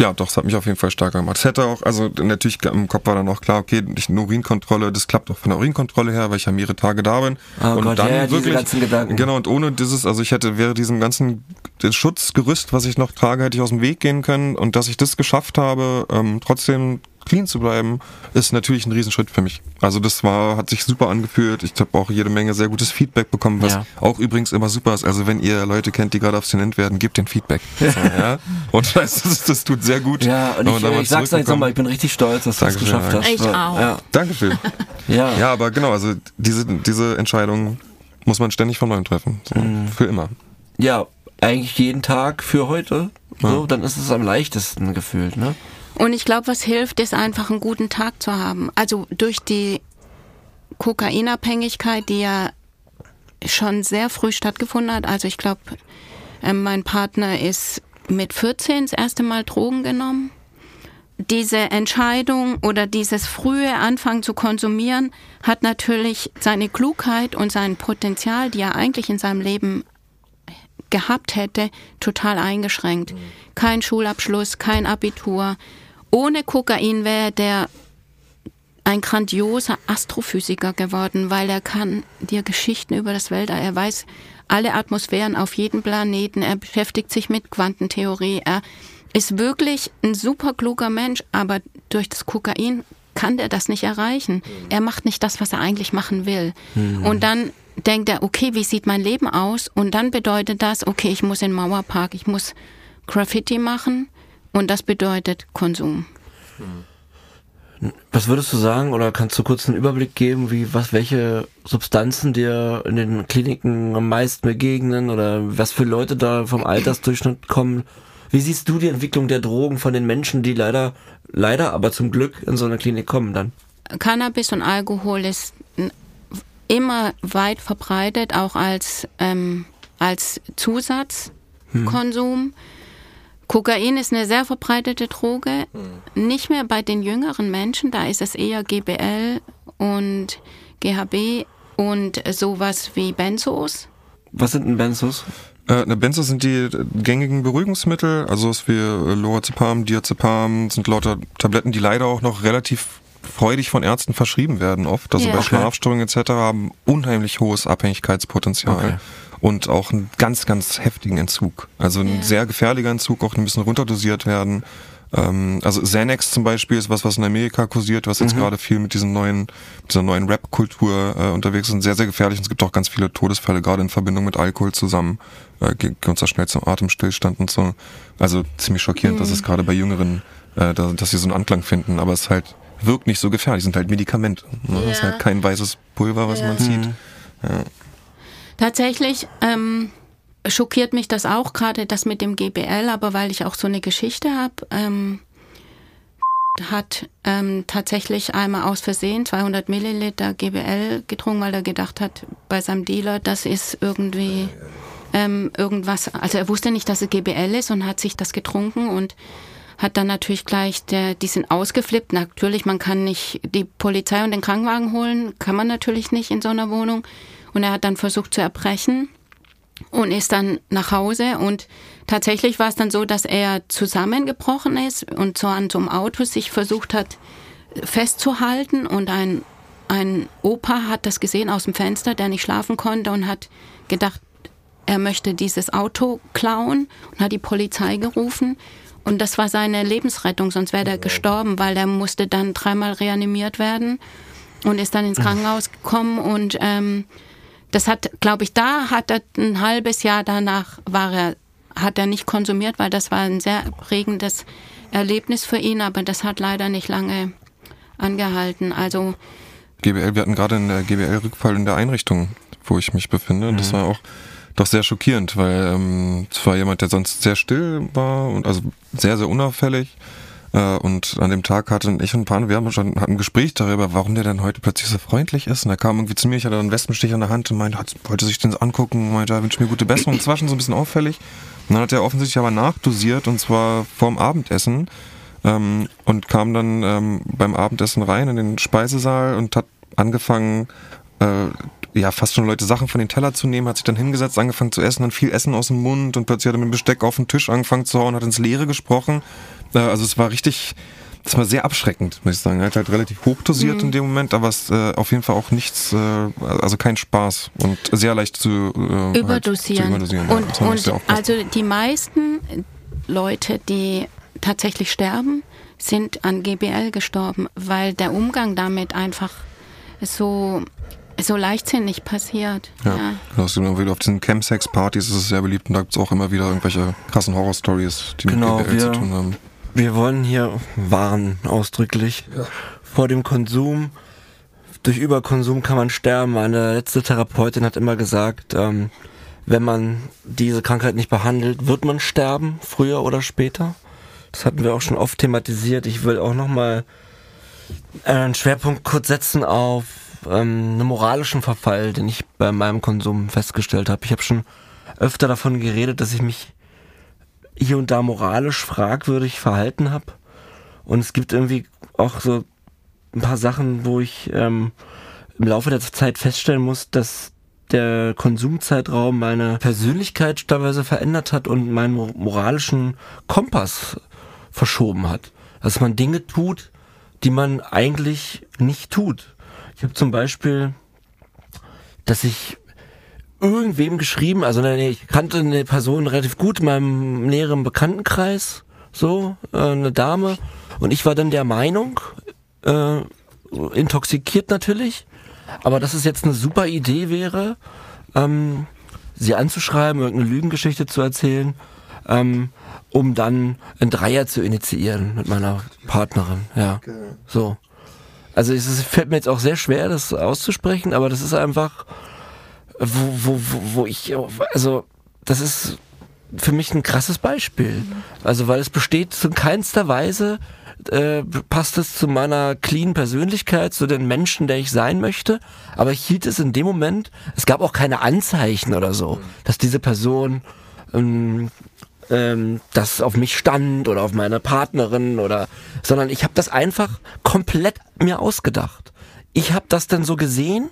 Speaker 1: ja, doch, es hat mich auf jeden Fall stärker gemacht. Es hätte auch, also natürlich im Kopf war dann auch klar, okay, ich eine Urinkontrolle, das klappt auch von der Urinkontrolle her, weil ich ja mehrere Tage da bin.
Speaker 3: Oh
Speaker 1: und
Speaker 3: Gott,
Speaker 1: dann
Speaker 3: ja,
Speaker 1: wirklich,
Speaker 3: ganzen Gedanken.
Speaker 1: genau, und ohne dieses, also ich hätte, wäre diesem ganzen Schutzgerüst, was ich noch trage, hätte ich aus dem Weg gehen können und dass ich das geschafft habe, ähm, trotzdem clean zu bleiben, ist natürlich ein Riesenschritt für mich. Also das war, hat sich super angefühlt. Ich habe auch jede Menge sehr gutes Feedback bekommen, was
Speaker 3: Ja.
Speaker 1: auch übrigens immer super ist. Also wenn ihr Leute kennt, die gerade abstinent werden, gebt den Feedback. So, ja? Und das, das, das tut sehr gut.
Speaker 3: Ja, und ich, ich sag's euch
Speaker 1: zurückbekommt.
Speaker 3: nochmal, ich bin richtig stolz, dass du es
Speaker 1: Dankeschön,
Speaker 3: geschafft
Speaker 1: ja.
Speaker 3: hast.
Speaker 4: Ich auch.
Speaker 3: Ja.
Speaker 1: Danke, Phil.
Speaker 3: Ja.
Speaker 1: Ja, aber genau, also diese, diese Entscheidung muss man ständig von neuem treffen. So,
Speaker 3: Mhm.
Speaker 1: Für immer.
Speaker 3: ja, eigentlich jeden Tag für heute. So, dann ist es am leichtesten gefühlt, ne?
Speaker 4: Und ich glaube, was hilft, ist einfach einen guten Tag zu haben. Also durch die Kokainabhängigkeit, die ja schon sehr früh stattgefunden hat. Also ich glaube, ähm, mein Partner ist mit 14 das erste Mal Drogen genommen. Diese Entscheidung oder dieses frühe Anfangen zu konsumieren hat natürlich seine Klugheit und sein Potenzial, die er eigentlich in seinem Leben gehabt hätte, total eingeschränkt. Kein Schulabschluss, kein Abitur. Ohne Kokain wäre der ein grandioser Astrophysiker geworden, weil er kann dir Geschichten über das Weltall, er weiß alle Atmosphären auf jedem Planeten, er beschäftigt sich mit Quantentheorie, er ist wirklich ein super kluger Mensch, aber durch das Kokain kann der das nicht erreichen. Er macht nicht das, was er eigentlich machen will. Und dann denkt er, okay, wie sieht mein Leben aus? Und dann bedeutet das, okay, ich muss in den Mauerpark, ich muss Graffiti machen und das bedeutet Konsum.
Speaker 3: Was würdest du sagen, oder kannst du kurz einen Überblick geben, wie, was, welche Substanzen dir in den Kliniken am meisten begegnen oder was für Leute da vom Altersdurchschnitt kommen? Wie siehst du die Entwicklung der Drogen von den Menschen, die leider, leider, aber zum Glück in so eine Klinik kommen dann?
Speaker 4: Cannabis und Alkohol ist immer weit verbreitet, auch als, ähm, als Zusatzkonsum. Kokain ist eine sehr verbreitete Droge, nicht mehr bei den jüngeren Menschen, da ist es eher GBL und GHB und sowas wie Benzos.
Speaker 3: Was sind denn Benzos?
Speaker 1: Äh, ne, Benzo sind die gängigen Beruhigungsmittel, also es wie äh, Lorazepam, Diazepam, sind lauter Tabletten, die leider auch noch relativ freudig von Ärzten verschrieben werden oft. Also
Speaker 4: Ja.
Speaker 1: bei. Schlafstörungen etc. haben unheimlich hohes Abhängigkeitspotenzial.
Speaker 3: Okay.
Speaker 1: Und auch einen ganz, ganz heftigen Entzug. Also ein
Speaker 4: Ja.
Speaker 1: sehr gefährlicher Entzug, auch ein bisschen runterdosiert werden. Ähm, also Xanax zum Beispiel ist was, was in Amerika kursiert, was jetzt mhm. gerade viel mit diesen neuen, dieser neuen Rap-Kultur äh, unterwegs ist und sehr, sehr gefährlich. Und es gibt auch ganz viele Todesfälle, gerade in Verbindung mit Alkohol zusammen. Äh, geht uns da schnell zum Atemstillstand und so. Also ziemlich schockierend, mhm. dass es gerade bei Jüngeren, äh, da, dass sie so einen Anklang finden, aber es halt wirkt nicht so gefährlich, sind halt Medikamente. Ne? Ja. Das ist halt kein weißes Pulver, was ja. man zieht. Mhm. Ja.
Speaker 4: Tatsächlich, ähm, schockiert mich das auch gerade, das mit dem GBL, aber weil ich auch so eine Geschichte habe, ähm, hat ähm, tatsächlich einmal aus Versehen 200 Milliliter GBL getrunken, weil er gedacht hat bei seinem Dealer, das ist irgendwie ähm, irgendwas, also er wusste nicht, dass es GBL ist und hat sich das getrunken und hat dann natürlich gleich, der, die sind ausgeflippt. Natürlich, man kann nicht die Polizei und den Krankenwagen holen, kann man natürlich nicht in so einer Wohnung. Und er hat dann versucht zu erbrechen und ist dann nach Hause. Und tatsächlich war es dann so, dass er zusammengebrochen ist und so an so einem Auto sich versucht hat festzuhalten. Und ein, ein Opa hat das gesehen aus dem Fenster, der nicht schlafen konnte und hat gedacht, er möchte dieses Auto klauen und hat die Polizei gerufen. Und das war seine Lebensrettung, sonst wäre er gestorben, weil er musste dann dreimal reanimiert werden und ist dann ins Krankenhaus gekommen. Und ähm, das hat, glaube ich, da hat er ein halbes Jahr danach war er, hat er nicht konsumiert, weil das war ein sehr prägendes Erlebnis für ihn, aber das hat leider nicht lange angehalten. Also
Speaker 1: GBL, wir hatten gerade einen GBL-Rückfall in der Einrichtung, wo ich mich befinde. Mhm. Das war auch doch sehr schockierend, weil ähm, es war jemand, der sonst sehr still war und also sehr, sehr unauffällig. Äh, und an dem Tag hatten ich und paar, wir haben schon hatten ein Gespräch darüber, warum der dann heute plötzlich so freundlich ist. Und er kam irgendwie zu mir, ich hatte einen Wespenstich an der Hand und meinte, hat, wollte sich den angucken, meinte, ja, wünsche mir gute Besserung. Das war schon so ein bisschen auffällig. Und dann hat er offensichtlich aber nachdosiert und zwar vorm Abendessen ähm, und kam dann ähm, beim Abendessen rein in den Speisesaal und hat angefangen, äh, ja, fast schon Leute Sachen von den Teller zu nehmen, hat sich dann hingesetzt, angefangen zu essen, dann viel Essen aus dem Mund und plötzlich hat er mit dem Besteck auf den Tisch angefangen zu hauen, hat ins Leere gesprochen. Äh, also es war richtig, das war sehr abschreckend, muss ich sagen. Er hat halt relativ hoch dosiert mhm. in dem Moment, aber es äh, auf jeden Fall auch nichts, äh, also kein Spaß und sehr leicht zu,
Speaker 4: äh, überdosieren. Halt zu überdosieren. Und, ja, und also die meisten Leute, die tatsächlich sterben, sind an GBL gestorben, weil der Umgang damit einfach so so leichtsinnig passiert.
Speaker 1: Ja, ja. Das immer wieder auf diesen Chemsex-Partys ist es sehr beliebt und da gibt es auch immer wieder irgendwelche krassen Horror-Stories, die
Speaker 3: genau, mit BWL wir, zu tun haben. Wir wollen hier warnen, ausdrücklich, ja. vor dem Konsum. Durch Überkonsum kann man sterben. Meine letzte Therapeutin hat immer gesagt, ähm, wenn man diese Krankheit nicht behandelt, wird man sterben, früher oder später. Das hatten wir auch schon oft thematisiert. Ich will auch nochmal einen Schwerpunkt kurz setzen auf ähm, einen moralischen Verfall, den ich bei meinem Konsum festgestellt habe. Ich habe schon öfter davon geredet, dass ich mich hier und da moralisch fragwürdig verhalten habe. Und es gibt irgendwie auch so ein paar Sachen, wo ich ähm, im Laufe der Zeit feststellen muss, dass der Konsumzeitraum meine Persönlichkeit teilweise verändert hat und meinen moralischen Kompass verschoben hat. Dass man Dinge tut, die man eigentlich nicht tut. Ich habe zum Beispiel, dass ich irgendwem geschrieben, also nee, ich kannte eine Person relativ gut in meinem näheren Bekanntenkreis, so, äh, eine Dame, und ich war dann der Meinung, äh, intoxikiert natürlich, aber dass es jetzt eine super Idee wäre, ähm, sie anzuschreiben, irgendeine Lügengeschichte zu erzählen, ähm, um dann ein Dreier zu initiieren mit meiner Partnerin, ja, so. Also es fällt mir jetzt auch sehr schwer, das auszusprechen, aber das ist einfach, wo, wo, wo, ich, also das ist für mich ein krasses Beispiel. Also weil es besteht in keinster Weise, äh, passt es zu meiner clean Persönlichkeit, zu den Menschen, der ich sein möchte. Aber ich hielt es in dem Moment, es gab auch keine Anzeichen oder so, dass diese Person ähm, ähm, das auf mich stand oder auf meine Partnerin oder, sondern ich habe das einfach komplett mir ausgedacht. Ich habe das dann so gesehen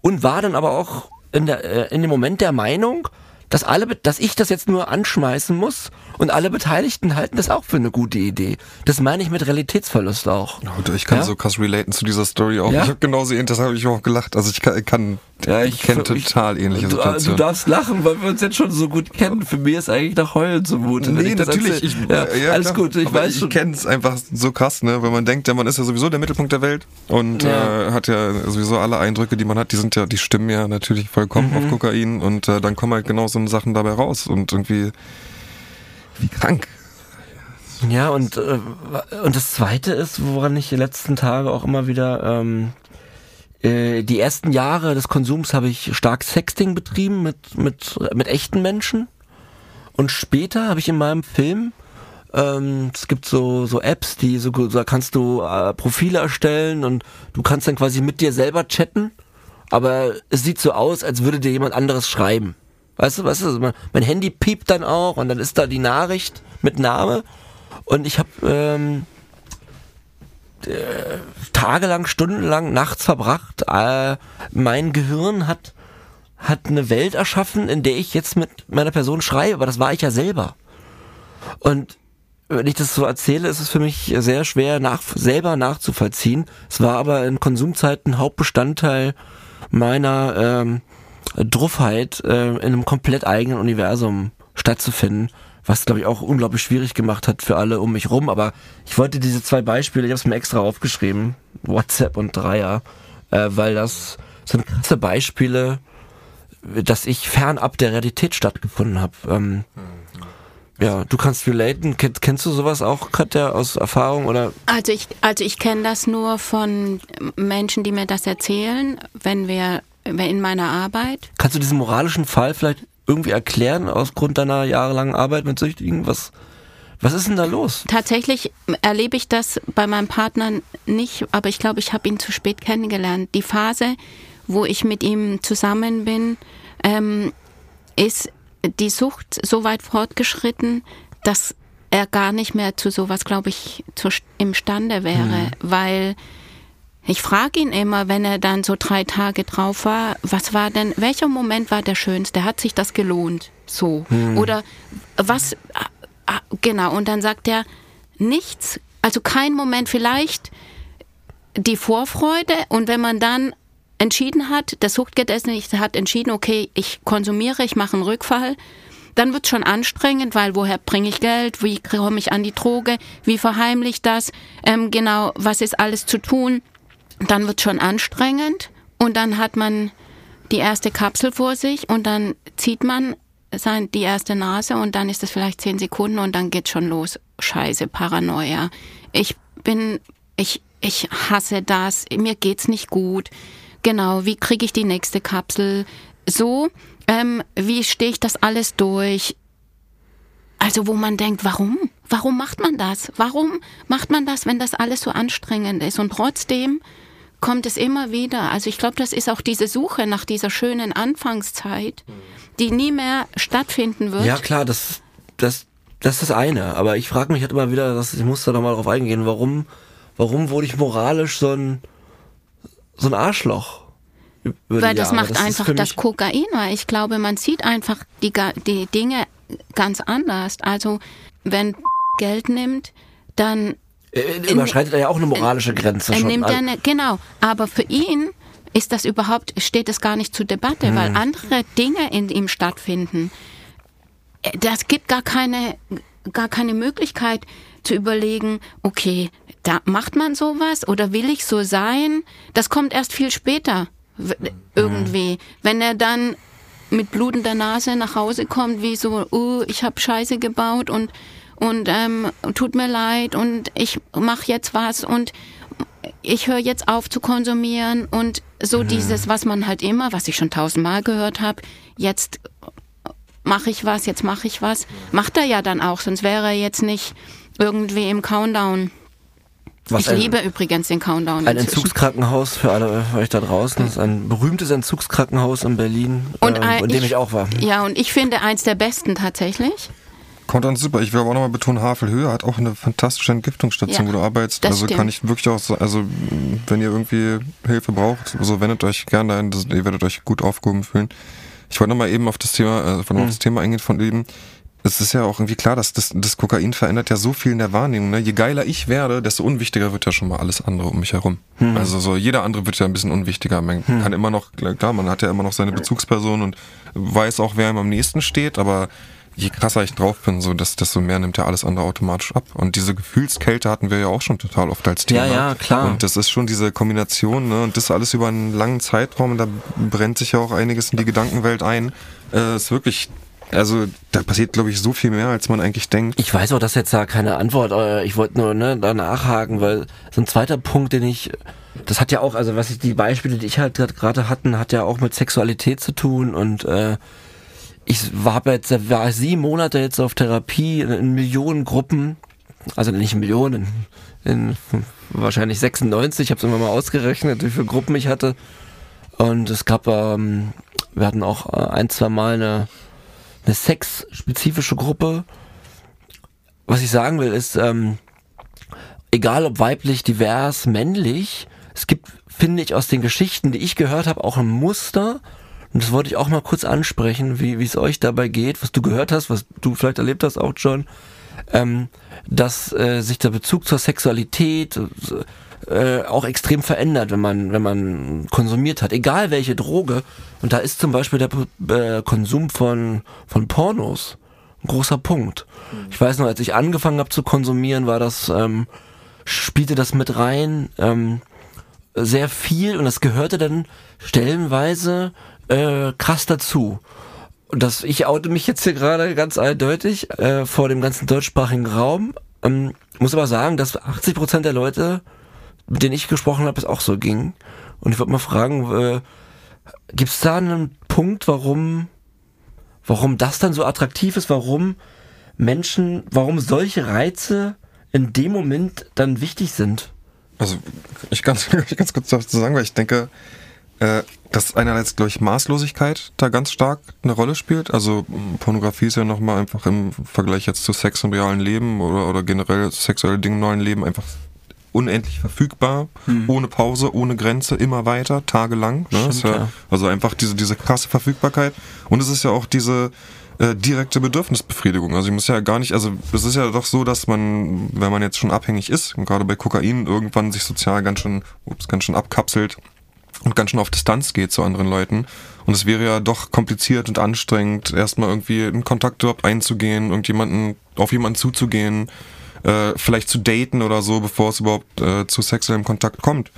Speaker 3: und war dann aber auch in, der, äh, in dem Moment der Meinung, dass alle, dass ich das jetzt nur anschmeißen muss und alle Beteiligten halten das auch für eine gute Idee. Das meine ich mit Realitätsverlust auch.
Speaker 1: Oh, ich kann ja? so krass relaten zu dieser Story auch. Ja? Ich habe genauso ähnlich, das habe ich auch gelacht. Also ich kann, kann ja, ich kenne total ähnliche
Speaker 3: du,
Speaker 1: Situationen.
Speaker 3: Du darfst lachen, weil wir uns jetzt schon so gut kennen. Für mich ist eigentlich nach Heulen zumute.
Speaker 1: Nee, natürlich. Ich,
Speaker 3: ja, ja, alles klar. gut, ich
Speaker 1: Aber
Speaker 3: weiß
Speaker 1: ich kenne es einfach so krass, ne, weil man denkt, ja, man ist ja sowieso der Mittelpunkt der Welt und ja. äh, hat ja sowieso alle Eindrücke, die man hat, die sind ja, die stimmen ja natürlich vollkommen mhm. auf Kokain und äh, dann kommen halt genau so Sachen dabei raus und irgendwie wie krank.
Speaker 3: Ja, und, äh, und das Zweite ist, woran ich die letzten Tage auch immer wieder ähm, äh, die ersten Jahre des Konsums habe ich stark Sexting betrieben mit, mit, mit echten Menschen. Und später habe ich in meinem Film, ähm, es gibt so, so Apps, die so, da kannst du äh, Profile erstellen und du kannst dann quasi mit dir selber chatten, aber es sieht so aus, als würde dir jemand anderes schreiben. Weißt du, weißt du, mein Handy piept dann auch und dann ist da die Nachricht mit Name und ich habe ähm, äh, tagelang, stundenlang, nachts verbracht. Äh, mein Gehirn hat, hat eine Welt erschaffen, in der ich jetzt mit meiner Person schreibe, aber das war ich ja selber. Und wenn ich das so erzähle, ist es für mich sehr schwer, nach, selber nachzuvollziehen. Es war aber in Konsumzeiten Hauptbestandteil meiner ähm, Druffheit, äh, in einem komplett eigenen Universum stattzufinden was glaube ich auch unglaublich schwierig gemacht hat für alle um mich rum. Aber ich wollte diese zwei Beispiele, ich habe es mir extra aufgeschrieben, WhatsApp und Dreier, äh, weil das sind krasse Beispiele, dass ich fernab der Realität stattgefunden habe. Ähm, ja, du kannst relaten. Kennst, kennst du sowas auch, Katja, aus Erfahrung oder?
Speaker 4: Also ich, also ich kenne das nur von Menschen, die mir das erzählen, wenn wir in meiner Arbeit.
Speaker 3: Kannst du diesen moralischen Fall vielleicht irgendwie erklären aus Grund deiner jahrelangen Arbeit mit Süchtigen? Was, was ist denn da los?
Speaker 4: Tatsächlich erlebe ich das bei meinem Partner nicht, aber ich glaube, ich habe ihn zu spät kennengelernt. Die Phase, wo ich mit ihm zusammen bin, ähm, ist die Sucht so weit fortgeschritten, dass er gar nicht mehr zu sowas, glaube ich, zu, imstande wäre, mhm. weil ich frage ihn immer, wenn er dann so drei Tage drauf war, was war denn, welcher Moment war der schönste? Hat sich das gelohnt? So. Hm. Oder was, ah, ah, genau, und dann sagt er, nichts, also kein Moment, vielleicht die Vorfreude und wenn man dann entschieden hat, der Suchtgedächtnis hat entschieden, okay, ich konsumiere, ich mache einen Rückfall, dann wird es schon anstrengend, weil woher bringe ich Geld, wie komme ich an die Droge, wie verheimliche das, ähm, genau, was ist alles zu tun dann wird schon anstrengend und dann hat man die erste Kapsel vor sich und dann zieht man sein, die erste Nase und dann ist es vielleicht zehn Sekunden und dann geht schon los. Scheiße, Paranoia. Ich bin, ich, ich hasse das, mir geht's nicht gut. Genau, wie kriege ich die nächste Kapsel? So, ähm, wie stehe ich das alles durch? Also wo man denkt, warum? Warum macht man das? Warum macht man das, wenn das alles so anstrengend ist? Und trotzdem kommt es immer wieder. Also ich glaube, das ist auch diese Suche nach dieser schönen Anfangszeit, die nie mehr stattfinden wird.
Speaker 3: Ja klar, das, das, das ist das eine. Aber ich frage mich halt immer wieder, dass ich muss da nochmal drauf eingehen, warum, warum wurde ich moralisch so ein, so ein Arschloch?
Speaker 4: Weil das macht das einfach das Kokain, weil ich glaube, man sieht einfach die, die Dinge ganz anders. Also wenn Geld nimmt, dann
Speaker 3: äh, überschreitet er ja auch eine moralische Grenze
Speaker 4: er
Speaker 3: schon.
Speaker 4: Nimmt eine, genau, aber für ihn ist das überhaupt, steht es gar nicht zur Debatte, hm. weil andere Dinge in ihm stattfinden. Äh, das gibt gar keine, gar keine Möglichkeit zu überlegen, okay, da macht man sowas oder will ich so sein? Das kommt erst viel später irgendwie. Hm. Wenn er dann mit blutender Nase nach Hause kommt, wie so, uh, ich habe Scheiße gebaut und und ähm, tut mir leid und ich mache jetzt was und ich höre jetzt auf zu konsumieren und so mhm. dieses, was man halt immer, was ich schon tausendmal gehört habe, jetzt mache ich was, jetzt mache ich was, macht er ja dann auch, sonst wäre er jetzt nicht irgendwie im Countdown. Was ich ein, liebe übrigens den Countdown.
Speaker 3: Ein inzwischen. Entzugskrankenhaus für alle euch da draußen. Das ist ein berühmtes Entzugskrankenhaus in Berlin, und äh, in dem ich, ich, auch war.
Speaker 4: Ja, und ich finde eins der besten tatsächlich.
Speaker 1: Content super. Ich will aber auch nochmal betonen, Havelhöhe hat auch eine fantastische Entgiftungsstation, ja, wo du arbeitest. Also stimmt. kann ich wirklich auch so, also wenn ihr irgendwie Hilfe braucht, so wendet euch gerne ein, ihr werdet euch gut aufgehoben fühlen. Ich wollte noch mal eben auf das Thema, äh, von mhm. auf das Thema eingehen von eben. Es ist ja auch irgendwie klar, dass das, das Kokain verändert ja so viel in der Wahrnehmung. Ne? Je geiler ich werde, desto unwichtiger wird ja schon mal alles andere um mich herum. Mhm. Also so jeder andere wird ja ein bisschen unwichtiger. Man mhm. kann immer noch, klar, man hat ja immer noch seine Bezugsperson und weiß auch, wer ihm am nächsten steht, aber je krasser ich drauf bin, so das, desto mehr nimmt ja alles andere automatisch ab. Und diese Gefühlskälte hatten wir ja auch schon total oft als Thema.
Speaker 3: Ja, ja, klar.
Speaker 1: Und das ist schon diese Kombination, ne? Und das alles über einen langen Zeitraum, und da brennt sich ja auch einiges in die Gedankenwelt ein. Äh, ist wirklich also da passiert, glaube ich, so viel mehr, als man eigentlich denkt.
Speaker 3: Ich weiß auch, dass jetzt da keine Antwort. Äh, ich wollte nur ne, da nachhaken, weil so ein zweiter Punkt, den ich, das hat ja auch, also was ich die Beispiele, die ich halt gerade hatten, hat ja auch mit Sexualität zu tun und äh, ich war jetzt, war sieben Monate jetzt auf Therapie in, Millionen Gruppen, also nicht Millionen, in, in wahrscheinlich 96, ich habe es immer mal ausgerechnet, wie viele Gruppen ich hatte. Und es gab, ähm, wir hatten auch äh, ein, zwei Mal eine, eine sexspezifische Gruppe. Was ich sagen will, ist, ähm, egal ob weiblich, divers, männlich, es gibt, finde ich, aus den Geschichten, die ich gehört habe, auch ein Muster, und das wollte ich auch mal kurz ansprechen, wie es euch dabei geht, was du gehört hast, was du vielleicht erlebt hast auch, John, ähm, dass äh, sich der Bezug zur Sexualität äh, auch extrem verändert, wenn man, wenn man konsumiert hat, egal welche Droge. Und da ist zum Beispiel der äh, Konsum von, von Pornos ein großer Punkt. Ich weiß noch, als ich angefangen habe zu konsumieren, war das, ähm, spielte das mit rein, ähm, sehr viel und das gehörte dann stellenweise äh, krass dazu. Und das, ich oute mich jetzt hier gerade ganz eindeutig äh, vor dem ganzen deutschsprachigen Raum. Ähm, muss aber sagen, dass 80 Prozent der Leute, mit denen ich gesprochen habe, es auch so ging. Und ich würde mal fragen, äh, gibt es da einen Punkt, warum, warum das dann so attraktiv ist, warum Menschen, warum solche Reize in dem Moment dann wichtig sind?
Speaker 1: Also ich kann es ganz kurz dazu sagen, weil ich denke, äh, dass einerseits, glaube ich, Maßlosigkeit da ganz stark eine Rolle spielt. Also Pornografie ist ja nochmal einfach im Vergleich jetzt zu Sex im realen Leben oder, oder generell sexuelle Dinge im neuen Leben einfach unendlich verfügbar, hm. ohne Pause, ohne Grenze, immer weiter, tagelang. Ne? Stimmt, ja, also einfach diese, diese krasse Verfügbarkeit. Und es ist ja auch diese äh, direkte Bedürfnisbefriedigung. Also ich muss ja gar nicht, also es ist ja doch so, dass man, wenn man jetzt schon abhängig ist, und gerade bei Kokain irgendwann sich sozial ganz schön, ups, ganz schön abkapselt und ganz schön auf Distanz geht zu anderen Leuten. Und es wäre ja doch kompliziert und anstrengend, erstmal irgendwie einen Kontakt überhaupt einzugehen, irgendjemanden, auf jemanden zuzugehen, äh, vielleicht zu daten oder so, bevor es überhaupt äh, zu sexuellem Kontakt kommt.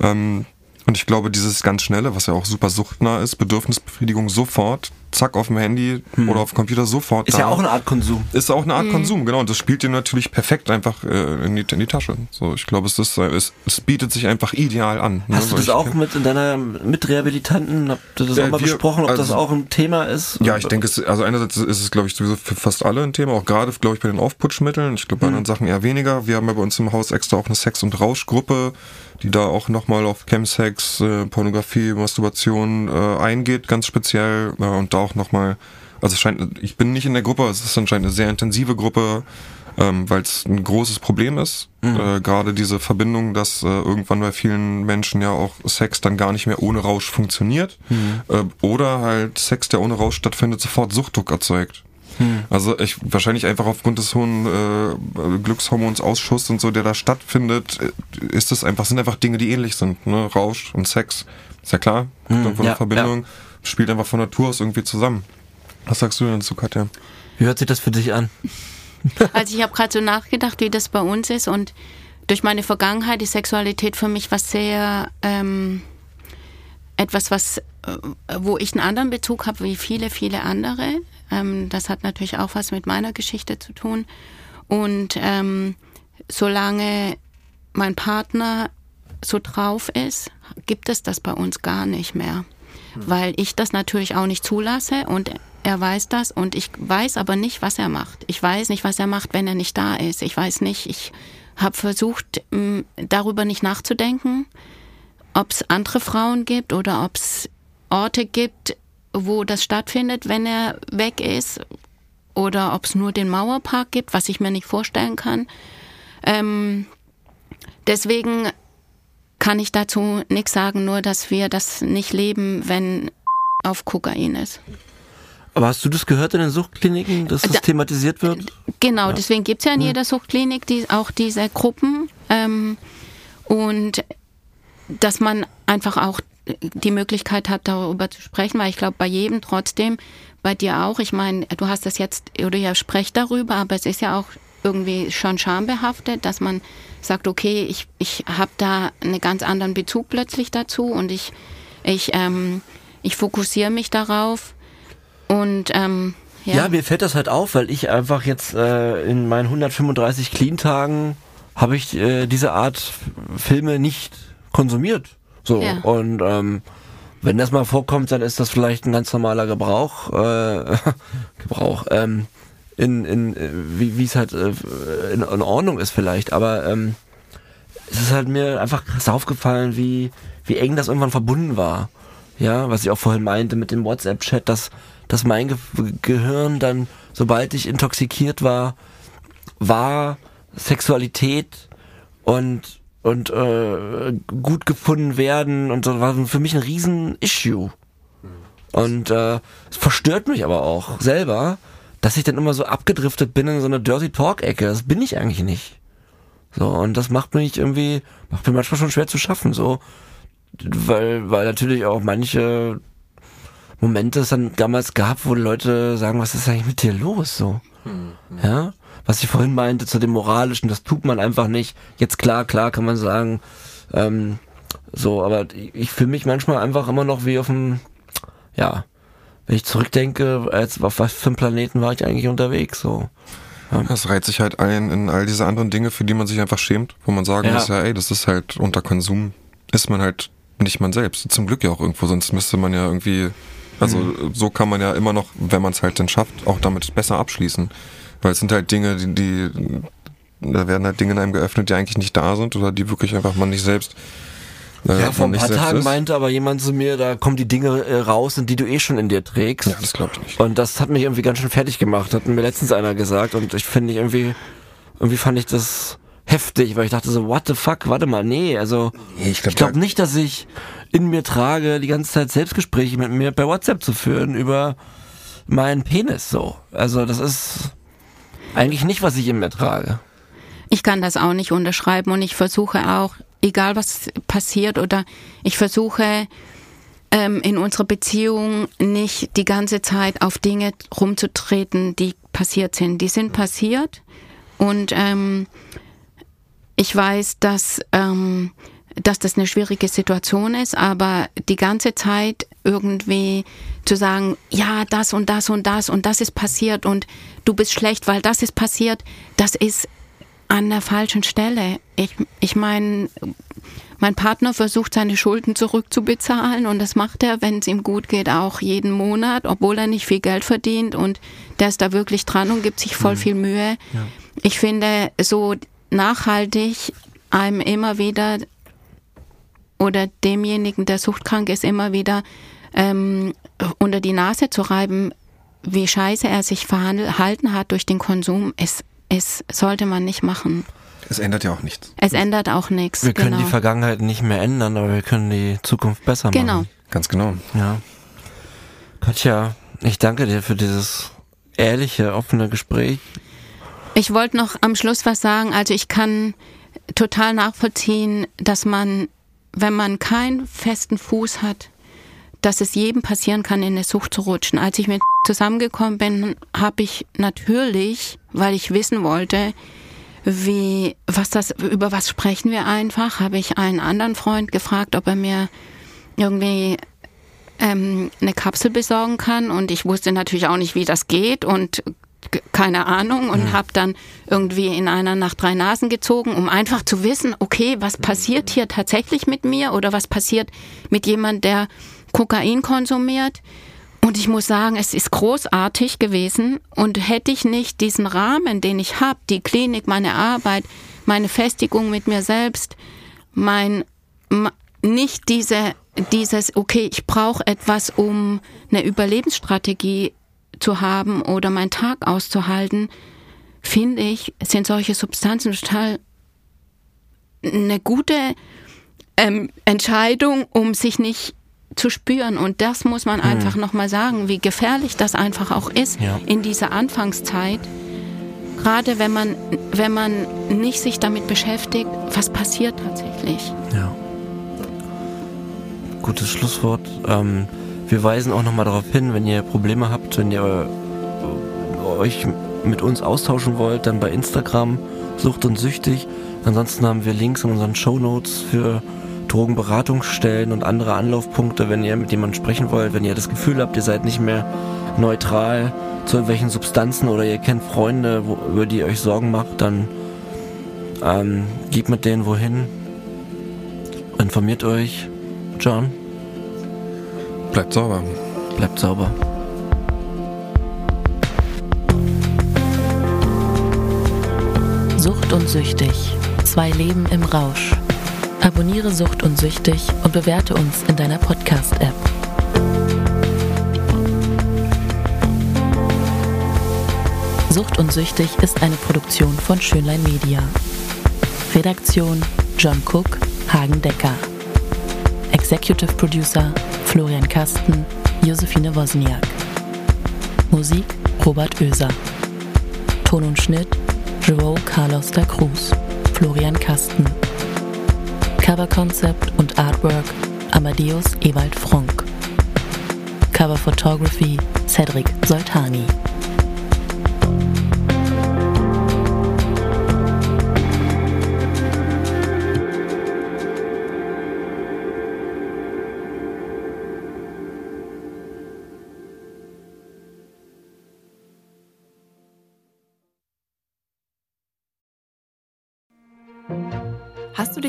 Speaker 1: Ähm, und ich glaube, dieses ganz schnelle, was ja auch super suchtnah ist, Bedürfnisbefriedigung sofort, zack auf dem Handy hm. oder auf dem Computer sofort.
Speaker 3: Ist da. ja auch eine Art Konsum.
Speaker 1: Ist auch eine Art hm. Konsum, genau. Und das spielt dir natürlich perfekt einfach äh, in, die, in die Tasche. So, ich glaube, es, ist, es, es bietet sich einfach ideal an.
Speaker 3: Ne? Hast ne? du das ich, auch mit in deiner Mitrehabilitanten, habt ihr das äh, auch mal wir, besprochen, ob also, das auch ein Thema ist?
Speaker 1: Ja, ich denke, es, also einerseits ist es, glaube ich, sowieso für fast alle ein Thema, auch gerade, glaube ich, bei den Aufputschmitteln. Ich glaube, bei hm. anderen Sachen eher weniger. Wir haben ja bei uns im Haus extra auch eine Sex- und Rauschgruppe die da auch nochmal auf Chemsex, äh, Pornografie, Masturbation äh, eingeht, ganz speziell äh, und da auch nochmal, also es scheint, ich bin nicht in der Gruppe, es ist anscheinend eine sehr intensive Gruppe, ähm, weil es ein großes Problem ist. Mhm. Äh, Gerade diese Verbindung, dass äh, irgendwann bei vielen Menschen ja auch Sex dann gar nicht mehr ohne Rausch funktioniert. Mhm. Äh, oder halt Sex, der ohne Rausch stattfindet, sofort Suchtdruck erzeugt. Hm. Also ich wahrscheinlich einfach aufgrund des hohen äh, Glückshormonsausschuss und so, der da stattfindet, äh, ist das einfach, sind einfach Dinge, die ähnlich sind. Ne? Rausch und Sex. Ist ja klar, hm, von ja, Verbindung, ja. spielt einfach von Natur aus irgendwie zusammen. Was sagst du denn dazu, Katja?
Speaker 3: Wie hört sich das für dich an?
Speaker 4: Also ich habe gerade so nachgedacht, wie das bei uns ist und durch meine Vergangenheit ist Sexualität für mich was sehr ähm, etwas, was äh, wo ich einen anderen Bezug habe wie viele, viele andere. Ähm, das hat natürlich auch was mit meiner Geschichte zu tun. Und ähm, solange mein Partner so drauf ist, gibt es das bei uns gar nicht mehr. Hm. Weil ich das natürlich auch nicht zulasse und er weiß das und ich weiß aber nicht, was er macht. Ich weiß nicht, was er macht, wenn er nicht da ist. Ich weiß nicht, ich habe versucht, darüber nicht nachzudenken, ob es andere Frauen gibt oder ob es Orte gibt, wo das stattfindet, wenn er weg ist, oder ob es nur den Mauerpark gibt, was ich mir nicht vorstellen kann. Ähm, deswegen kann ich dazu nichts sagen, nur dass wir das nicht leben, wenn auf Kokain ist.
Speaker 3: Aber hast du das gehört in den Suchtkliniken, dass das
Speaker 4: Da-
Speaker 3: thematisiert wird?
Speaker 4: Genau, deswegen gibt es ja in jeder Suchtklinik die, auch diese Gruppen ähm, und dass man einfach auch die Möglichkeit hat, darüber zu sprechen, weil ich glaube, bei jedem trotzdem, bei dir auch, ich meine, du hast das jetzt, oder ihr sprecht darüber, aber es ist ja auch irgendwie schon schambehaftet, dass man sagt, okay, ich, ich habe da einen ganz anderen Bezug plötzlich dazu und ich, ich, ähm, ich fokussiere mich darauf und ähm, ja.
Speaker 3: Ja. mir fällt das halt auf, weil ich einfach jetzt äh, in meinen 135 Clean-Tagen habe ich äh, diese Art Filme nicht konsumiert. So
Speaker 4: Ja.
Speaker 3: und ähm, wenn das mal vorkommt, dann ist das vielleicht ein ganz normaler Gebrauch, äh, Gebrauch, ähm, in, in äh, wie wie es halt äh, in, in Ordnung ist vielleicht, aber ähm, es ist halt mir einfach krass aufgefallen, wie, wie eng das irgendwann verbunden war. Ja, was ich auch vorhin meinte mit dem WhatsApp-Chat, dass, dass mein Ge Gehirn dann, sobald ich intoxikiert war, war Sexualität und, und äh, gut gefunden werden und das war für mich ein riesen Issue. Und äh, es verstört mich aber auch selber, dass ich dann immer so abgedriftet bin in so eine Dirty Talk-Ecke. Das bin ich eigentlich nicht. So, und das macht mich irgendwie, macht mir manchmal schon schwer zu schaffen, so. Weil, weil natürlich auch manche Momente es dann damals gab, wo Leute sagen, was ist eigentlich mit dir los, so. Ja? Was ich vorhin meinte zu dem Moralischen, das tut man einfach nicht. Jetzt klar, klar kann man sagen, ähm, so, aber ich, fühle mich manchmal einfach immer noch wie auf dem, ja, wenn ich zurückdenke, als auf was für einem Planeten war ich eigentlich unterwegs, so.
Speaker 1: Das reiht sich halt ein in all diese anderen Dinge, für die man sich einfach schämt, wo man sagen
Speaker 3: Ja.
Speaker 1: muss, ja, ey, das ist halt unter Konsum, ist man halt nicht man selbst. Zum Glück ja auch irgendwo, sonst müsste man ja irgendwie, also so kann man ja immer noch, wenn man es halt dann schafft, auch damit besser abschließen. Weil es sind halt Dinge, die, die, da werden halt Dinge in einem geöffnet, die eigentlich nicht da sind oder die wirklich einfach man nicht selbst. Äh,
Speaker 3: Ja, vor ein paar Tagen
Speaker 1: ist.
Speaker 3: meinte aber jemand zu mir, da kommen die Dinge äh, raus, die du eh schon in dir trägst.
Speaker 1: Ja, das glaubt nicht.
Speaker 3: Und das hat mich irgendwie ganz schön fertig gemacht, hat mir letztens einer gesagt. Und ich finde ich irgendwie, irgendwie fand ich das heftig, weil ich dachte so, what the fuck, warte mal, nee, also
Speaker 1: Nee, ich glaub,
Speaker 3: ich glaube
Speaker 1: da-
Speaker 3: nicht, dass ich in mir trage, die ganze Zeit Selbstgespräche mit mir per WhatsApp zu führen über meinen Penis so. Also das ist eigentlich nicht, was ich in mir trage.
Speaker 4: Ich kann das auch nicht unterschreiben und ich versuche auch, egal was passiert oder ich versuche ähm, in unserer Beziehung nicht die ganze Zeit auf Dinge rumzutreten, die passiert sind. Die sind passiert und ähm, ich weiß, dass, ähm, dass das eine schwierige Situation ist, aber die ganze Zeit irgendwie zu sagen, ja, das und das und das und das ist passiert und du bist schlecht, weil das ist passiert, das ist an der falschen Stelle. Ich, ich meine, mein Partner versucht seine Schulden zurückzubezahlen und das macht er, wenn es ihm gut geht, auch jeden Monat, obwohl er nicht viel Geld verdient und der ist da wirklich dran und gibt sich voll viel Mühe. Ich finde, so nachhaltig einem immer wieder oder demjenigen, der suchtkrank ist, immer wieder ähm, unter die Nase zu reiben, wie scheiße er sich verhalten hat durch den Konsum, es, es sollte man nicht machen.
Speaker 1: Es ändert ja auch nichts.
Speaker 4: Es ändert auch nichts.
Speaker 3: Wir können
Speaker 4: genau.
Speaker 3: die Vergangenheit nicht mehr ändern, aber wir können die Zukunft besser machen.
Speaker 4: Genau.
Speaker 1: Ganz genau.
Speaker 3: Ja. Katja, ich danke dir für dieses ehrliche, offene Gespräch.
Speaker 4: Ich wollte noch am Schluss was sagen. Also ich kann total nachvollziehen, dass man, wenn man keinen festen Fuß hat, dass es jedem passieren kann, in eine Sucht zu rutschen. Als ich mit zusammengekommen bin, habe ich natürlich, weil ich wissen wollte, wie, was das, über was sprechen wir einfach, habe ich einen anderen Freund gefragt, ob er mir irgendwie ähm, eine Kapsel besorgen kann und ich wusste natürlich auch nicht, wie das geht und keine Ahnung und habe dann irgendwie in einer nach drei Nasen gezogen, um einfach zu wissen, okay, was passiert hier tatsächlich mit mir oder was passiert mit jemand, der Kokain konsumiert. Und ich muss sagen, es ist großartig gewesen. Und hätte ich nicht diesen Rahmen, den ich habe, die Klinik, meine Arbeit, meine Festigung mit mir selbst, mein nicht diese dieses okay, ich brauche etwas, um eine Überlebensstrategie zu haben oder meinen Tag auszuhalten, finde ich, sind solche Substanzen total eine gute ähm, Entscheidung, um sich nicht zu spüren. Und das muss man einfach mhm. nochmal sagen, wie gefährlich das einfach auch ist ja. in dieser Anfangszeit. Gerade wenn man, wenn man nicht sich damit beschäftigt, was passiert tatsächlich.
Speaker 3: Ja. Gutes Schlusswort. Ähm, wir weisen auch nochmal darauf hin, wenn ihr Probleme habt, wenn ihr euch mit uns austauschen wollt, dann bei Instagram Sucht und Süchtig. Ansonsten haben wir Links in unseren Show Notes für Drogenberatungsstellen und andere Anlaufpunkte, wenn ihr mit jemandem sprechen wollt, wenn ihr das Gefühl habt, ihr seid nicht mehr neutral zu irgendwelchen Substanzen oder ihr kennt Freunde, wo, über die ihr euch Sorgen macht, dann ähm, geht mit denen wohin, informiert euch. John?
Speaker 1: Bleibt sauber.
Speaker 3: Bleibt sauber.
Speaker 2: Sucht und süchtig. Zwei Leben im Rausch. Abonniere Sucht und Süchtig und bewerte uns in deiner Podcast-App. Sucht und Süchtig ist eine Produktion von Schönlein Media. Redaktion John Cook, Hagen Decker. Executive Producer Florian Kasten, Josephine Wozniak. Musik Robert Oeser. Ton und Schnitt Joao Carlos da Cruz, Florian Kasten. Cover Concept und Artwork Amadeus Ewald Fronk. Cover Photography Cedric Soltani.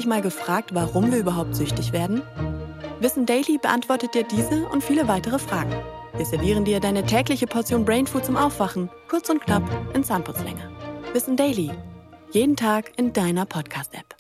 Speaker 5: Dich mal gefragt, warum wir überhaupt süchtig werden? Wissen Daily beantwortet dir diese und viele weitere Fragen. Wir servieren dir deine tägliche Portion Brainfood zum Aufwachen, kurz und knapp in Zahnputzlänge. Wissen Daily. Jeden Tag in deiner Podcast-App.